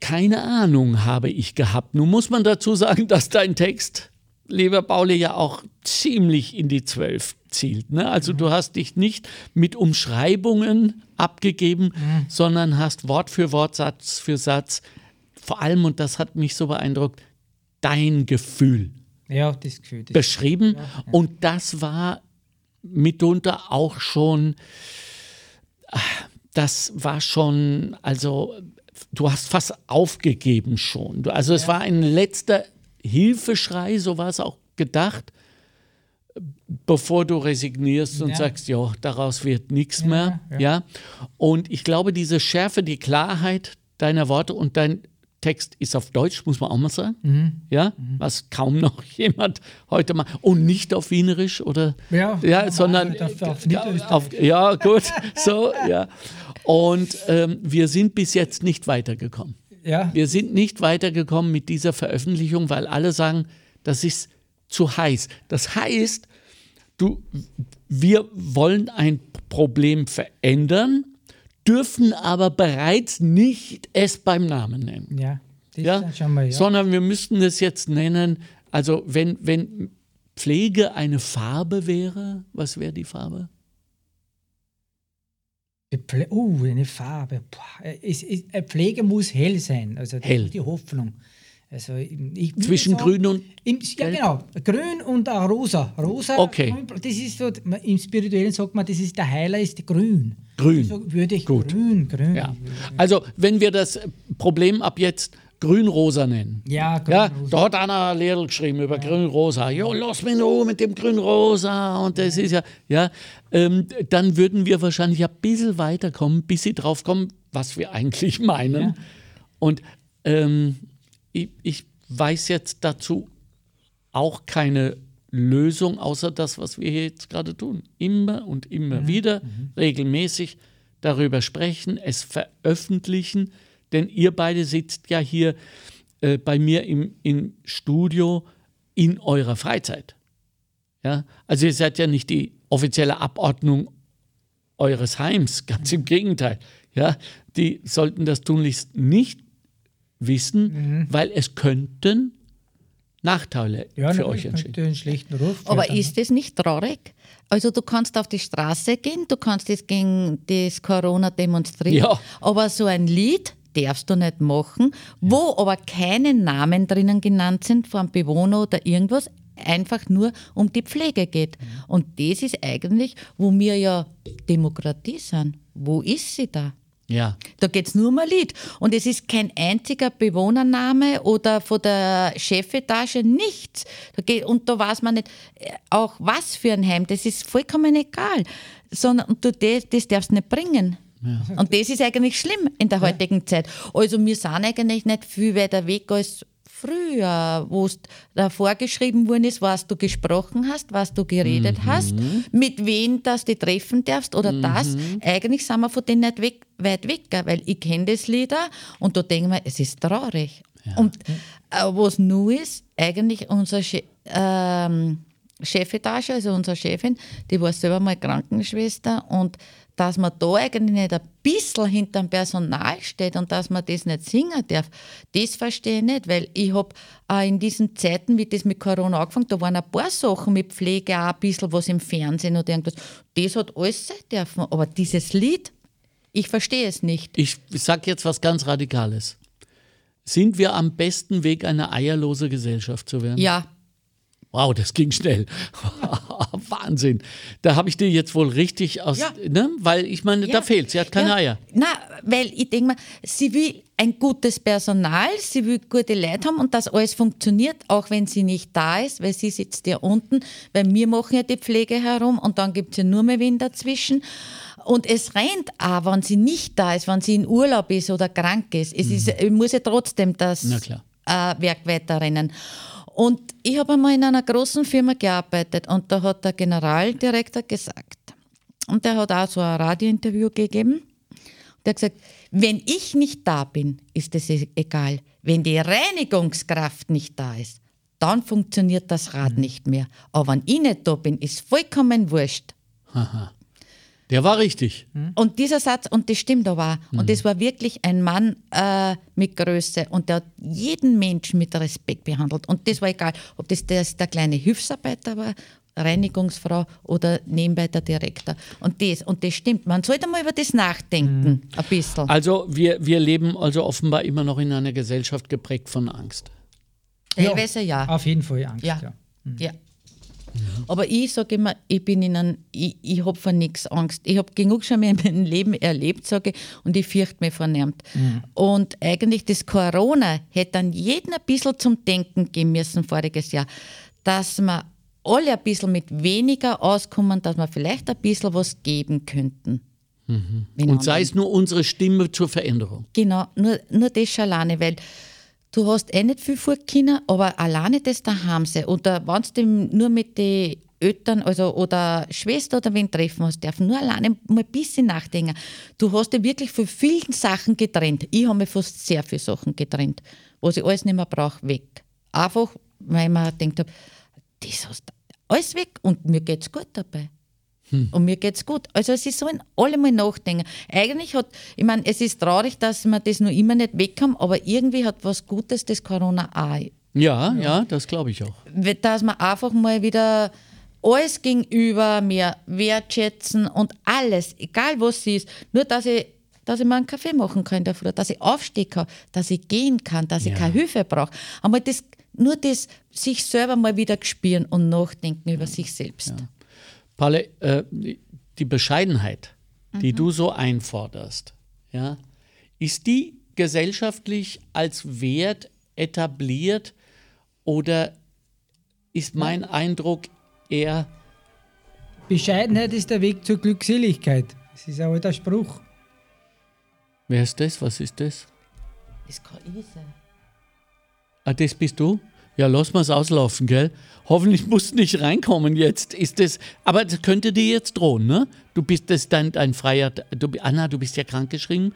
keine Ahnung habe ich gehabt. Nun muss man dazu sagen, dass dein Text, lieber Pauli, ja auch ziemlich in die Zwölf zielt. Ne? Also du hast dich nicht mit Umschreibungen abgegeben, sondern hast Wort für Wort, Satz für Satz, vor allem, und das hat mich so beeindruckt, dein Gefühl Ja, das Gefühl. Das beschrieben. Und das war mitunter auch schon, das war schon, also du hast fast aufgegeben schon. Also es war ein letzter Hilfeschrei, so war es auch gedacht, bevor du resignierst und Ja. sagst, ja, daraus wird nichts mehr. ja. Ja. Und ich glaube, diese Schärfe, die Klarheit deiner Worte und dein Text ist auf Deutsch, muss man auch mal sagen. Mhm. Ja, was kaum noch jemand heute mal und nicht auf Wienerisch oder Ja, ja, normal, sondern auf- auf auf, ja gut, so ja. Und ähm, wir sind bis jetzt nicht weitergekommen. Ja, Wir sind nicht weitergekommen mit dieser Veröffentlichung, weil alle sagen, das ist zu heiß. Das heißt, du, wir wollen ein Problem verändern, dürfen aber bereits nicht es beim Namen nennen. ja. Ja? mal, ja. Sondern wir müssten es jetzt nennen, also wenn, wenn Pflege eine Farbe wäre, was wäre die Farbe? Oh, eine Farbe. Boah, es, es, eine Pflege muss hell sein. Also Hell. die Hoffnung. Also ich Zwischen sagen, Grün und Im, ja, Gelb? genau. Grün und auch rosa. Rosa, Okay. grün, das ist so, im Spirituellen sagt man, das ist der Heiler ist grün. Grün. So würde ich Gut. grün, grün. Ja. Also, wenn wir das Problem ab jetzt Grün-Rosa nennen. Ja, Ja, Grün-Rosa. da hat einer ein Liedl geschrieben über Grün-Rosa. Jo, lass mich noch mit dem Grün-Rosa. Und das ist ja, ja, ähm, dann würden wir wahrscheinlich ein bisschen weiterkommen, bis sie drauf kommen, was wir eigentlich meinen. Ja. Und ähm, ich, ich weiß jetzt dazu auch keine Lösung, außer das, was wir jetzt gerade tun. Immer und immer wieder, regelmäßig darüber sprechen, es veröffentlichen, denn ihr beide sitzt ja hier äh, bei mir im, im Studio in eurer Freizeit. Ja? Also ihr seid ja nicht die offizielle Abordnung eures Heims, ganz im Gegenteil. Ja? Die sollten das tunlichst nicht wissen, weil es könnten Nachteile Ja, für euch entstehen. könnte einen schlechten Ruf. Aber fördern, ist das nicht traurig? Also du kannst auf die Straße gehen, du kannst das gegen das Corona demonstrieren, Ja. aber so ein Lied darfst du nicht machen, wo aber keine Namen drinnen genannt sind von Bewohner oder irgendwas, einfach nur um die Pflege geht. Und das ist eigentlich, wo wir ja Demokratie sind. Wo ist sie da? Ja. Da geht es nur um ein Lied. Und es ist kein einziger Bewohnername oder von der Chefetage nichts. Da geht, und da weiß man nicht, äh, auch was für ein Heim, das ist vollkommen egal. Sondern du, das, das darfst du nicht bringen. Und das ist eigentlich schlimm in der heutigen Zeit. Also wir sind eigentlich nicht viel weiter weg als früher, wo es da vorgeschrieben worden ist, was du gesprochen hast, was du geredet hast, mit wem das du treffen darfst oder das. Eigentlich sind wir von denen nicht weg, weit weg, weil ich kenne das Lieder und da denke ich mir, es ist traurig. Und äh, was nur ist, eigentlich unser che ähm, Chefetage, also unsere Chefin, die war selber mal Krankenschwester und dass man da eigentlich nicht ein bisschen hinter dem Personal steht und dass man das nicht singen darf, das verstehe ich nicht, weil ich habe auch in diesen Zeiten, wie das mit Corona angefangen, da waren ein paar Sachen mit Pflege, auch ein bisschen was im Fernsehen oder irgendwas, das hat alles sein dürfen, aber dieses Lied, ich verstehe es nicht. Ich sage jetzt was ganz Radikales. Sind wir am besten Weg, eine eierlose Gesellschaft zu werden? Ja, Wow, das ging schnell. Wahnsinn. Da habe ich dir jetzt wohl richtig aus, Ja. ne? Weil ich meine, da Ja. fehlt, sie hat keine ja. Eier. Na, weil ich denke mir, sie will ein gutes Personal, sie will gute Leute haben und dass alles funktioniert, auch wenn sie nicht da ist, weil sie sitzt ja unten, weil wir machen ja die Pflege herum und dann gibt es ja nur mehr wen dazwischen. Und es rennt auch, wenn sie nicht da ist, wenn sie in Urlaub ist oder krank ist. Es ist, muss ja trotzdem das äh, Werk weiterrennen. Und ich habe einmal in einer großen Firma gearbeitet und da hat der Generaldirektor gesagt, und der hat auch so ein Radiointerview gegeben, der hat gesagt, wenn ich nicht da bin, ist es egal. Wenn die Reinigungskraft nicht da ist, dann funktioniert das Rad nicht mehr. Aber wenn ich nicht da bin, ist vollkommen wurscht. Der war richtig. Und dieser Satz, und das stimmt aber auch, und das war wirklich ein Mann äh, mit Größe und der hat jeden Menschen mit Respekt behandelt. Und das war egal, ob das der, der kleine Hilfsarbeiter war, Reinigungsfrau oder nebenbei der Direktor. Und das, und das stimmt. Man sollte mal über das nachdenken, ein bisschen. Also wir, wir leben also offenbar immer noch in einer Gesellschaft geprägt von Angst. Teilweise ja. Auf jeden Fall Angst, ja. Ja. Ja. Aber ich sage immer, ich bin in einem, ich, ich habe vor nichts Angst. Ich habe genug schon in meinem Leben erlebt, sage ich, und ich fürchte mich vor niemand. Und eigentlich das Corona hätte dann jeden ein bisschen zum Denken geben müssen voriges Jahr, dass wir alle ein bisschen mit weniger auskommen, dass wir vielleicht ein bisschen was geben könnten. Den Und sei es nur unsere Stimme zur Veränderung. Genau, nur, nur das schon alleine, weil du hast eh nicht viel Kinder, aber alleine das daheim sein oder wenn du nur mit den Eltern also, oder Schwester oder wen treffen hast, dürfen nur alleine mal ein bisschen nachdenken. Du hast dich wirklich für vielen Sachen getrennt. Ich habe mich fast sehr viele Sachen getrennt, was ich alles nicht mehr brauche, weg. Einfach, weil ich mir gedacht habe, das hast du alles weg und mir geht es gut dabei. Und mir geht's gut. Also sie sollen alle mal nachdenken. Eigentlich hat, ich meine, es ist traurig, dass wir das noch immer nicht weghaben, aber irgendwie hat was Gutes das Corona auch. Ja, ja, das glaube ich auch. Dass man einfach mal wieder alles gegenüber mehr wertschätzen und alles, egal was es ist, nur dass ich dass ich mal einen Kaffee machen kann in der Früh, dass ich aufstehen kann, dass ich gehen kann, dass ich Ja. keine Hilfe brauche. Aber das, nur das, sich selber mal wieder spüren und nachdenken über sich selbst. Palle, äh, die Bescheidenheit, Mhm. die du so einforderst, ja, ist die gesellschaftlich als Wert etabliert oder ist mein Eindruck eher. Bescheidenheit ist der Weg zur Glückseligkeit. Das ist ein alter Spruch. Wer ist das? Was ist das? Das kann ich sein. Ah, das bist du? Ja, lass mal's auslaufen, gell? Hoffentlich musst du nicht reinkommen jetzt. Ist das, aber das könnte dir jetzt drohen, ne? Du bist das dein, dein freier, du, Anna, du bist ja krankgeschrieben.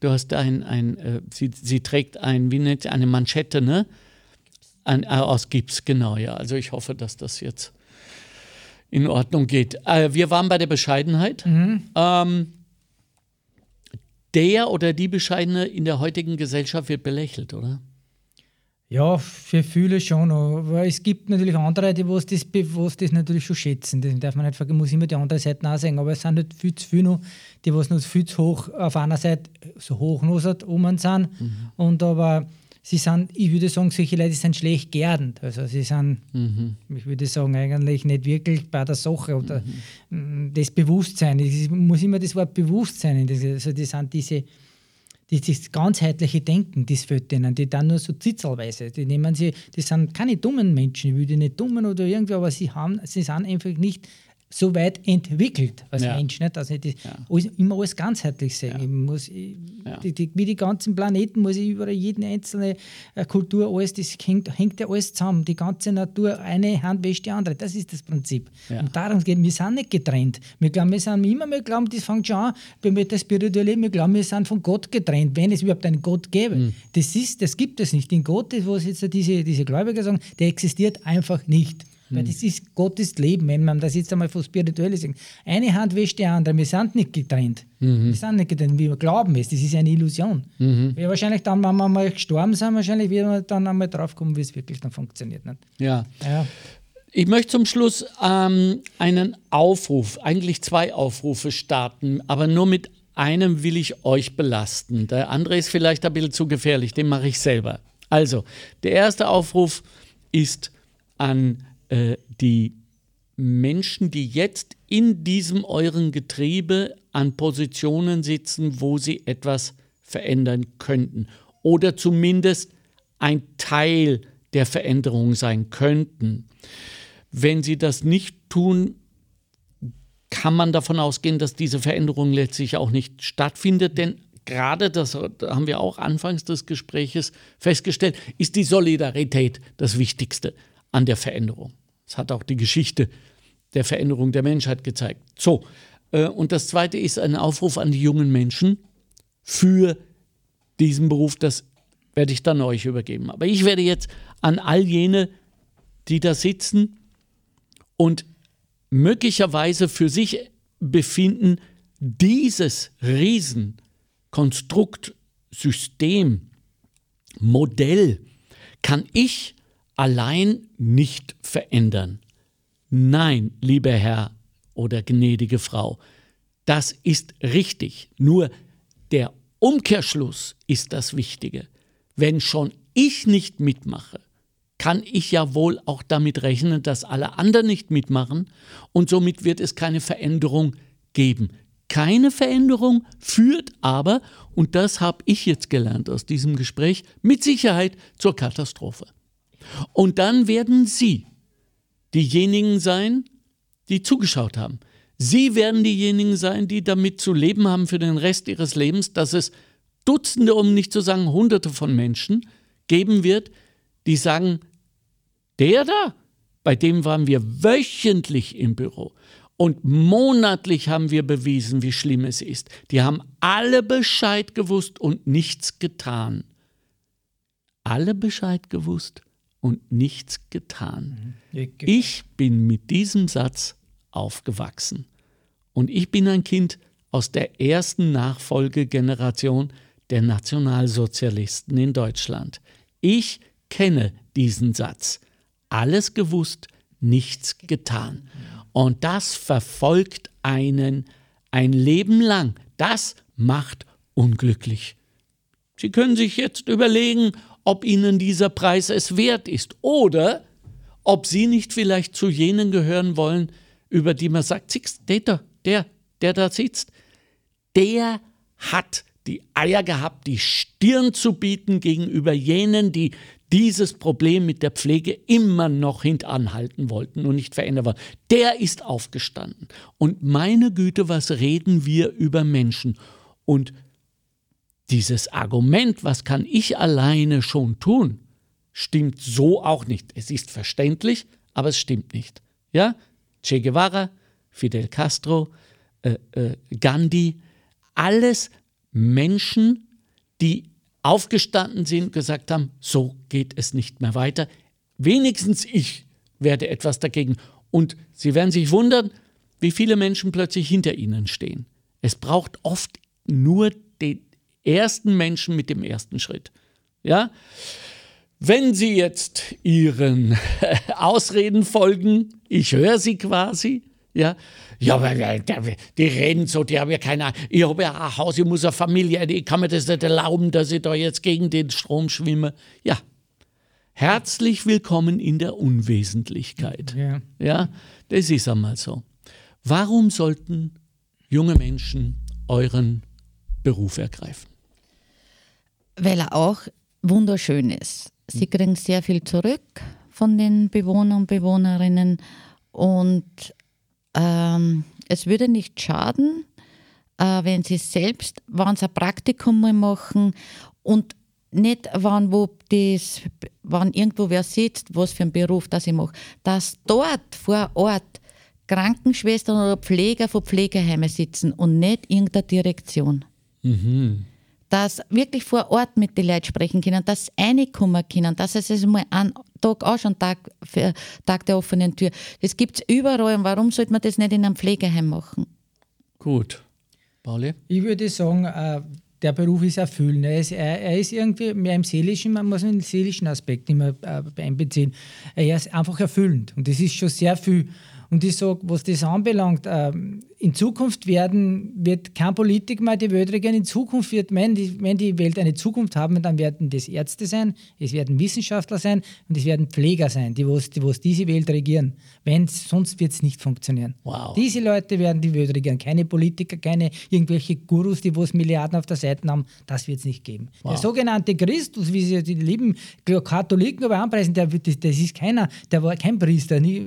Du hast ein, ein äh, sie, sie trägt ein, wie nennt eine Manschette, ne? Ein, äh, aus Gips, genau, ja. Also ich hoffe, dass das jetzt in Ordnung geht. Äh, wir waren bei der Bescheidenheit. Ähm, der oder die Bescheidene in der heutigen Gesellschaft wird belächelt, oder? Ja, für viele schon. Aber es gibt natürlich andere, die was das, was das natürlich schon schätzen. Das darf man nicht vergessen, muss immer die andere Seite auch sehen. Aber es sind nicht viel zu viele noch, die was noch viel zu hoch auf einer Seite so hoch noch oben sind. Und aber sie sind, ich würde sagen, solche Leute sind schlecht geerdend. Also sie sind, ich würde sagen, eigentlich nicht wirklich bei der Sache oder mm, das Bewusstsein. Es muss immer das Wort Bewusstsein. in das- Also die sind diese dieses ganzheitliche Denken, das fehlt denen, die dann nur so zitzelweise, die nehmen sie, die sind keine dummen Menschen, ich will die nicht dummen oder irgendwie, aber sie haben, sie sind einfach nicht so weit entwickelt als Ja. Mensch, nicht? dass ich das Ja. alles, immer alles ganzheitlich sehen. Ich muss, ich, Ja. die, die, wie die ganzen Planeten muss ich überall jeden einzelne äh, Kultur, alles, das hängt, hängt ja alles zusammen. Die ganze Natur, eine Hand wäscht die andere. Das ist das Prinzip. Ja. Und darum geht wir sind nicht getrennt. Wir glauben, wir sind immer, wir glauben, das fängt schon an, wenn wir das spirituelle, wir glauben, wir sind von Gott getrennt, wenn es überhaupt einen Gott gäbe. Hm. Das, ist, das gibt es nicht. In Gott, was jetzt diese, diese Gläubiger sagen, der existiert einfach nicht. Hm. Weil das ist Gott ist Leben, wenn man das jetzt einmal von Spirituelles sagt. Eine Hand wäscht die andere, wir sind nicht getrennt. Mhm. Wir sind nicht getrennt, wir glauben es, das ist eine Illusion. Wir wahrscheinlich dann, wenn wir mal gestorben sind, wahrscheinlich werden wir dann einmal drauf kommen, wie es wirklich dann funktioniert. Nicht? Ja. Ja. Ich möchte zum Schluss ähm, einen Aufruf, eigentlich zwei Aufrufe starten, aber nur mit einem will ich euch belasten. Der andere ist vielleicht ein bisschen zu gefährlich, den mache ich selber. Also, der erste Aufruf ist an äh, die Menschen, die jetzt in diesem euren Getriebe an Positionen sitzen, wo sie etwas verändern könnten oder zumindest ein Teil der Veränderung sein könnten. Wenn sie das nicht tun, kann man davon ausgehen, dass diese Veränderung letztlich auch nicht stattfindet, denn gerade das haben wir auch anfangs des Gespräches festgestellt, ist die Solidarität das Wichtigste an der Veränderung. Das hat auch die Geschichte der Veränderung der Menschheit gezeigt. So, äh, und das Zweite ist ein Aufruf an die jungen Menschen für diesen Beruf, das werde ich dann euch übergeben. Aber ich werde jetzt an all jene, die da sitzen und möglicherweise für sich befinden, dieses Riesenkonstrukt, System, Modell kann ich allein nicht verändern. Nein, lieber Herr oder gnädige Frau, das ist richtig. Nur der Umkehrschluss ist das Wichtige. Wenn schon ich nicht mitmache, kann ich ja wohl auch damit rechnen, dass alle anderen nicht mitmachen und somit wird es keine Veränderung geben. Keine Veränderung führt aber, und das habe ich jetzt gelernt aus diesem Gespräch, mit Sicherheit zur Katastrophe. Und dann werden Sie diejenigen sein, die zugeschaut haben. Sie werden diejenigen sein, die damit zu leben haben für den Rest ihres Lebens, dass es Dutzende, um nicht zu sagen Hunderte von Menschen geben wird, die sagen, der da, bei dem waren wir wöchentlich im Büro und monatlich haben wir bewiesen, wie schlimm es ist. Die haben alle Bescheid gewusst und nichts getan. Alle Bescheid gewusst und nichts getan. Ich bin mit diesem Satz aufgewachsen. Und ich bin ein Kind aus der ersten Nachfolgegeneration der Nationalsozialisten in Deutschland. Ich kenne diesen Satz. Alles gewusst, nichts getan. Und das verfolgt einen ein Leben lang. Das macht unglücklich. Sie können sich jetzt überlegen, ob Ihnen dieser Preis es wert ist oder ob Sie nicht vielleicht zu jenen gehören wollen, über die man sagt, der, da, der, der da sitzt, der hat die Eier gehabt, die Stirn zu bieten gegenüber jenen, die dieses Problem mit der Pflege immer noch hintanhalten wollten und nicht verändern wollten. Der ist aufgestanden. Und meine Güte, was reden wir über Menschen? Und dieses Argument, was kann ich alleine schon tun, stimmt so auch nicht. Es ist verständlich, aber es stimmt nicht. Ja? Che Guevara, Fidel Castro, äh, äh, Gandhi, alles Menschen, die aufgestanden sind und gesagt haben, so geht es nicht mehr weiter. Wenigstens ich werde etwas dagegen. Und Sie werden sich wundern, wie viele Menschen plötzlich hinter Ihnen stehen. Es braucht oft nur den ersten Menschen mit dem ersten Schritt. Ja? Wenn Sie jetzt Ihren Ausreden folgen, ich höre Sie quasi, ja, ja, aber die reden so, die haben ja keine Ahnung. Ich habe ja ein Haus, ich muss eine Familie, ich kann mir das nicht erlauben, dass ich da jetzt gegen den Strom schwimme. Ja, herzlich willkommen in der Unwesentlichkeit. Ja, ja das ist einmal so. Warum sollten junge Menschen euren Beruf ergreifen? Weil er auch wunderschön ist. Sie kriegen sehr viel zurück von den Bewohnern und Bewohnerinnen und ähm, es würde nicht schaden, äh, wenn sie selbst, wenn sie ein Praktikum mal machen und nicht, wann, wo das, wann irgendwo wer sitzt, was für einen Beruf das ich mache, dass dort vor Ort Krankenschwestern oder Pfleger von Pflegeheimen sitzen und nicht irgendeine Direktion. Mhm dass wirklich vor Ort mit den Leuten sprechen können, dass sie reinkommen können, dass es es mal einen Tag auch schon Tag, für, Tag der offenen Tür. Das gibt es überall und warum sollte man das nicht in einem Pflegeheim machen? Gut. Pauli? Ich würde sagen, äh, der Beruf ist erfüllend. Er ist, er, er ist, irgendwie mehr im seelischen, man muss den seelischen Aspekt immer äh, einbeziehen. Er ist einfach erfüllend und das ist schon sehr viel. Und ich sage, was das anbelangt, ähm, in Zukunft werden, wird kein Politiker mehr die Welt regieren. In Zukunft wird, wenn die, wenn die Welt eine Zukunft haben, dann werden das Ärzte sein, es werden Wissenschaftler sein und es werden Pfleger sein, die, was, die was diese Welt regieren. Wenn, sonst wird es nicht funktionieren. Wow. Diese Leute werden die Welt regieren. Keine Politiker, keine irgendwelche Gurus, die was Milliarden auf der Seite haben. Das wird es nicht geben. Wow. Der sogenannte Christus, wie sie die lieben Katholiken aber anpreisen, der, das, das ist keiner, der war kein Priester, nie,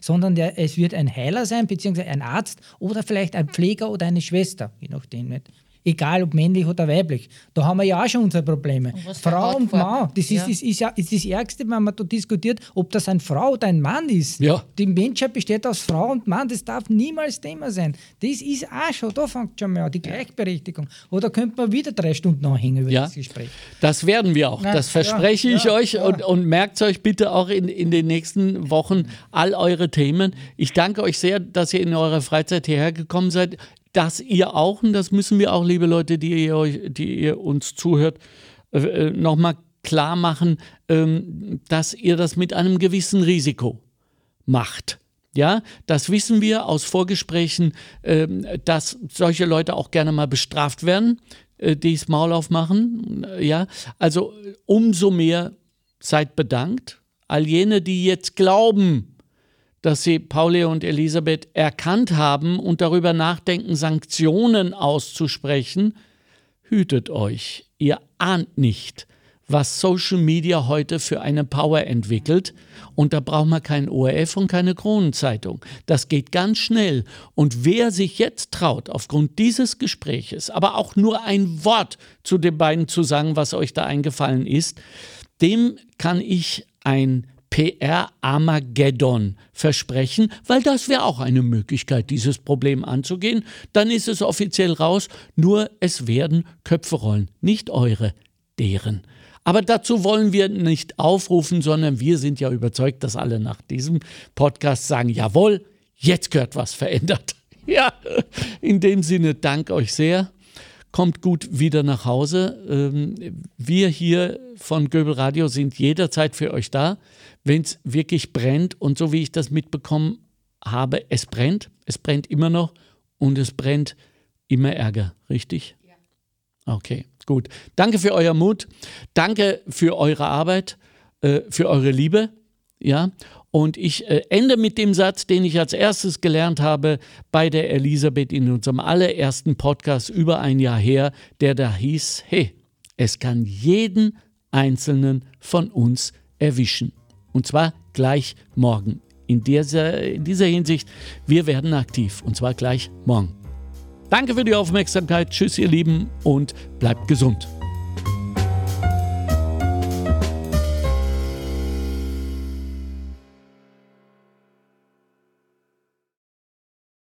sondern der, es wird ein Heiler sein, beziehungsweise ein Arzt oder vielleicht ein Pfleger oder eine Schwester, je nachdem. Nicht? Egal ob männlich oder weiblich. Da haben wir ja auch schon unsere Probleme. Und Frau und Mann, das ist, ja. ist, ist, ja, ist das Ärgste, wenn man da diskutiert, ob das eine Frau oder ein Mann ist. Ja. Die Menschheit besteht aus Frau und Mann, das darf niemals Thema sein. Das ist auch schon, da fängt schon mal an, die Gleichberechtigung. Oder könnte man wieder drei Stunden anhängen über ja. das Gespräch. Das werden wir auch, das verspreche ich euch und, und merkt euch bitte auch in, in den nächsten Wochen all eure Themen. Ich danke euch sehr, dass ihr in eurer Freizeit hierher gekommen seid dass ihr auch, und das müssen wir auch, liebe Leute, die ihr, euch, die ihr uns zuhört, äh, äh nochmal klar machen, ähm, dass ihr das mit einem gewissen Risiko macht. Ja, das wissen wir aus Vorgesprächen, äh, dass solche Leute auch gerne mal bestraft werden, äh, die das Maul aufmachen. Ja, also umso mehr seid bedankt. All jene, die jetzt glauben, dass sie Pauli und Elisabeth erkannt haben und darüber nachdenken, Sanktionen auszusprechen, hütet euch. Ihr ahnt nicht, was Social Media heute für eine Power entwickelt. Und da braucht man kein ORF und keine Kronenzeitung. Das geht ganz schnell. Und wer sich jetzt traut, aufgrund dieses Gespräches, aber auch nur ein Wort zu den beiden zu sagen, was euch da eingefallen ist, dem kann ich ein PR-Armageddon versprechen, weil das wäre auch eine Möglichkeit, dieses Problem anzugehen. Dann ist es offiziell raus, nur es werden Köpfe rollen, nicht eure, deren. Aber dazu wollen wir nicht aufrufen, sondern wir sind ja überzeugt, dass alle nach diesem Podcast sagen, jawohl, jetzt gehört was verändert. Ja, in dem Sinne, dank euch sehr. Kommt gut wieder nach Hause. Ähm, wir hier von Göbel Radio sind jederzeit für euch da wenn es wirklich brennt und so wie ich das mitbekommen habe, es brennt, es brennt immer noch und es brennt immer Ärger, richtig? Ja. Okay, gut. Danke für euer Mut, danke für eure Arbeit, äh, für eure Liebe. Ja, und ich äh, ende mit dem Satz, den ich als erstes gelernt habe bei der Elisabeth in unserem allerersten Podcast über ein Jahr her, der da hieß, hey, es kann jeden einzelnen von uns erwischen. Und zwar gleich morgen. In dieser, in dieser Hinsicht, wir werden aktiv und zwar gleich morgen. Danke für die Aufmerksamkeit. Tschüss, ihr Lieben, und bleibt gesund.